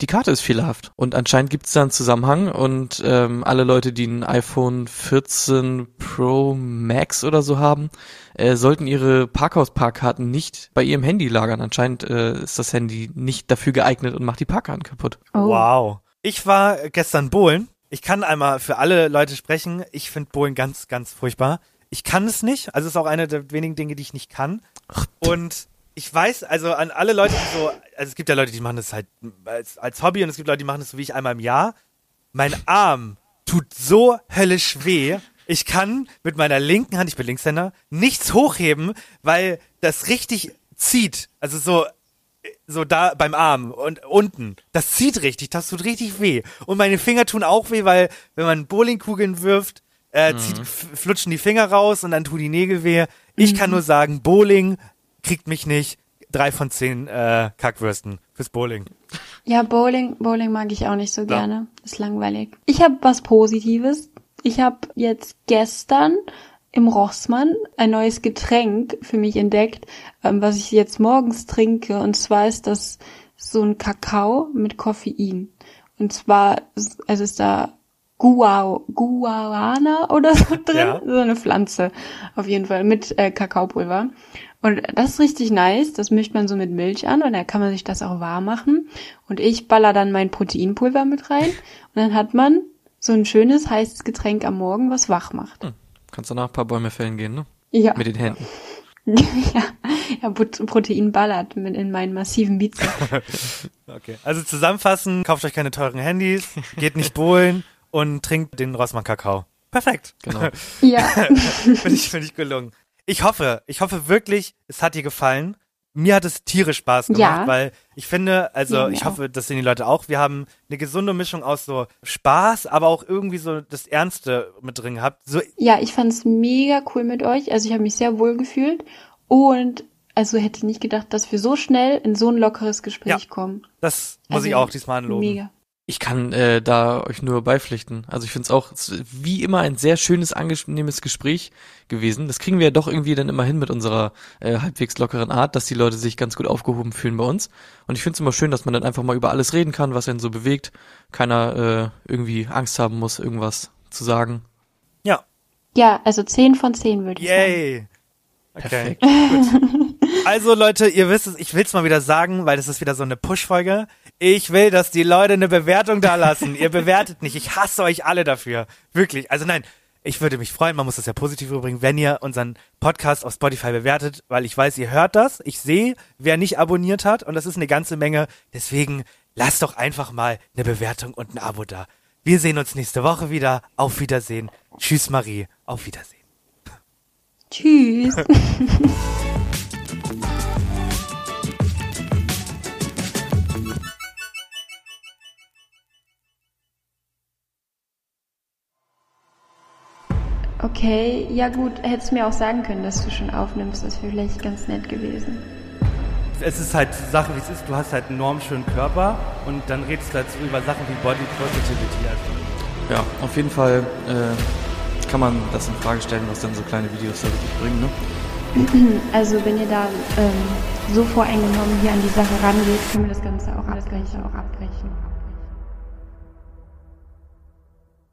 die Karte ist fehlerhaft. Und anscheinend gibt es da einen Zusammenhang und ähm, alle Leute, die ein iPhone 14 Pro Max oder so haben, äh, sollten ihre Parkhaus-Parkkarten nicht bei ihrem Handy lagern. Anscheinend äh, ist das Handy nicht dafür geeignet und macht die Parkkarten kaputt. Oh. Wow. Ich war gestern bowlen. Ich kann einmal für alle Leute sprechen. Ich finde Bowlen ganz, ganz furchtbar. Ich kann es nicht. Also es ist auch eine der wenigen Dinge, die ich nicht kann. Und ich weiß, also an alle Leute, die so, also es gibt ja Leute, die machen das halt als, als Hobby und es gibt Leute, die machen das so wie ich einmal im Jahr. Mein Arm tut so höllisch weh. Ich kann mit meiner linken Hand, ich bin Linkshänder, nichts hochheben, weil das richtig zieht. Also so, so da beim Arm und unten. Das zieht richtig, das tut richtig weh. Und meine Finger tun auch weh, weil wenn man Bowlingkugeln wirft, äh, zieht, f- flutschen die Finger raus und dann tun die Nägel weh. Ich kann nur sagen, Bowling kriegt mich nicht. Drei von zehn äh, Kackwürsten. fürs Bowling. Ja, Bowling, Bowling mag ich auch nicht so gerne. Ist langweilig. Ich habe was Positives. Ich habe jetzt gestern im Rossmann ein neues Getränk für mich entdeckt, ähm, was ich jetzt morgens trinke. Und zwar ist das so ein Kakao mit Koffein. Und zwar, ist- also ist da Guau, Guarana oder so [laughs] drin. Ja. So eine Pflanze. Auf jeden Fall mit äh, Kakaopulver. Und das ist richtig nice. Das mischt man so mit Milch an und dann kann man sich das auch warm machen. Und ich baller dann mein Proteinpulver mit rein. Und dann hat man so ein schönes heißes Getränk am Morgen, was wach macht. Kannst danach ein paar Bäume fällen gehen, ne? Ja. Mit den Händen. [laughs] ja, ja, Protein ballert mit in meinen massiven Bizeps. [laughs] Okay. Also zusammenfassen, kauft euch keine teuren Handys, geht nicht bowlen und trinkt den Rossmann Kakao. Perfekt. Genau. [laughs] Ja. Finde ich, finde ich gelungen. Ich hoffe, ich hoffe wirklich, es hat dir gefallen. Mir hat es tierisch Spaß gemacht, Ja. weil ich finde, also Ja, ich hoffe, das sehen die Leute auch. Wir haben eine gesunde Mischung aus so Spaß, aber auch irgendwie so das Ernste mit drin gehabt. So, Ja, ich fand's mega cool mit euch. Also ich habe mich sehr wohl gefühlt und also hätte nicht gedacht, dass wir so schnell in so ein lockeres Gespräch Ja. kommen. das muss Also, ich auch diesmal anloben. Mega. Ich kann äh, da euch nur beipflichten. Also ich finde es auch es wie immer ein sehr schönes, angenehmes Gespräch gewesen. Das kriegen wir ja doch irgendwie dann immer hin mit unserer äh, halbwegs lockeren Art, dass die Leute sich ganz gut aufgehoben fühlen bei uns. Und ich finde es immer schön, dass man dann einfach mal über alles reden kann, was einen so bewegt. Keiner äh, irgendwie Angst haben muss, irgendwas zu sagen. Ja. Ja, also 10 von 10 würde ich sagen. Yay. Okay. Perfekt. Gut. Also Leute, ihr wisst es, ich will's mal wieder sagen, weil das ist wieder so eine Push-Folge. Ich will, dass die Leute eine Bewertung da lassen. ihr bewertet nicht. Ich hasse euch alle dafür. Wirklich. Also nein, ich würde mich freuen, man muss das ja positiv überbringen, wenn ihr unseren Podcast auf Spotify bewertet, weil ich weiß, ihr hört das. Ich sehe, wer nicht abonniert hat und das ist eine ganze Menge. Deswegen lasst doch einfach mal eine Bewertung und ein Abo da. Wir sehen uns nächste Woche wieder. Auf Wiedersehen. Tschüss Marie. Auf Wiedersehen. Tschüss. [laughs] Okay, ja gut, hättest mir auch sagen können, dass du schon aufnimmst, das wäre vielleicht ganz nett gewesen. es ist halt die Sache, wie es ist. Du hast halt einen enorm schönen Körper und dann redest du halt so über Sachen wie Body Positivity. Also. Ja, auf jeden Fall äh, kann man das in Frage stellen, was dann so kleine Videos da wirklich bringen, ne? [clears throat] Also wenn ihr da ähm, so voreingenommen hier an die Sache rangeht, können wir das Ganze auch abbrechen. Auch abbrechen.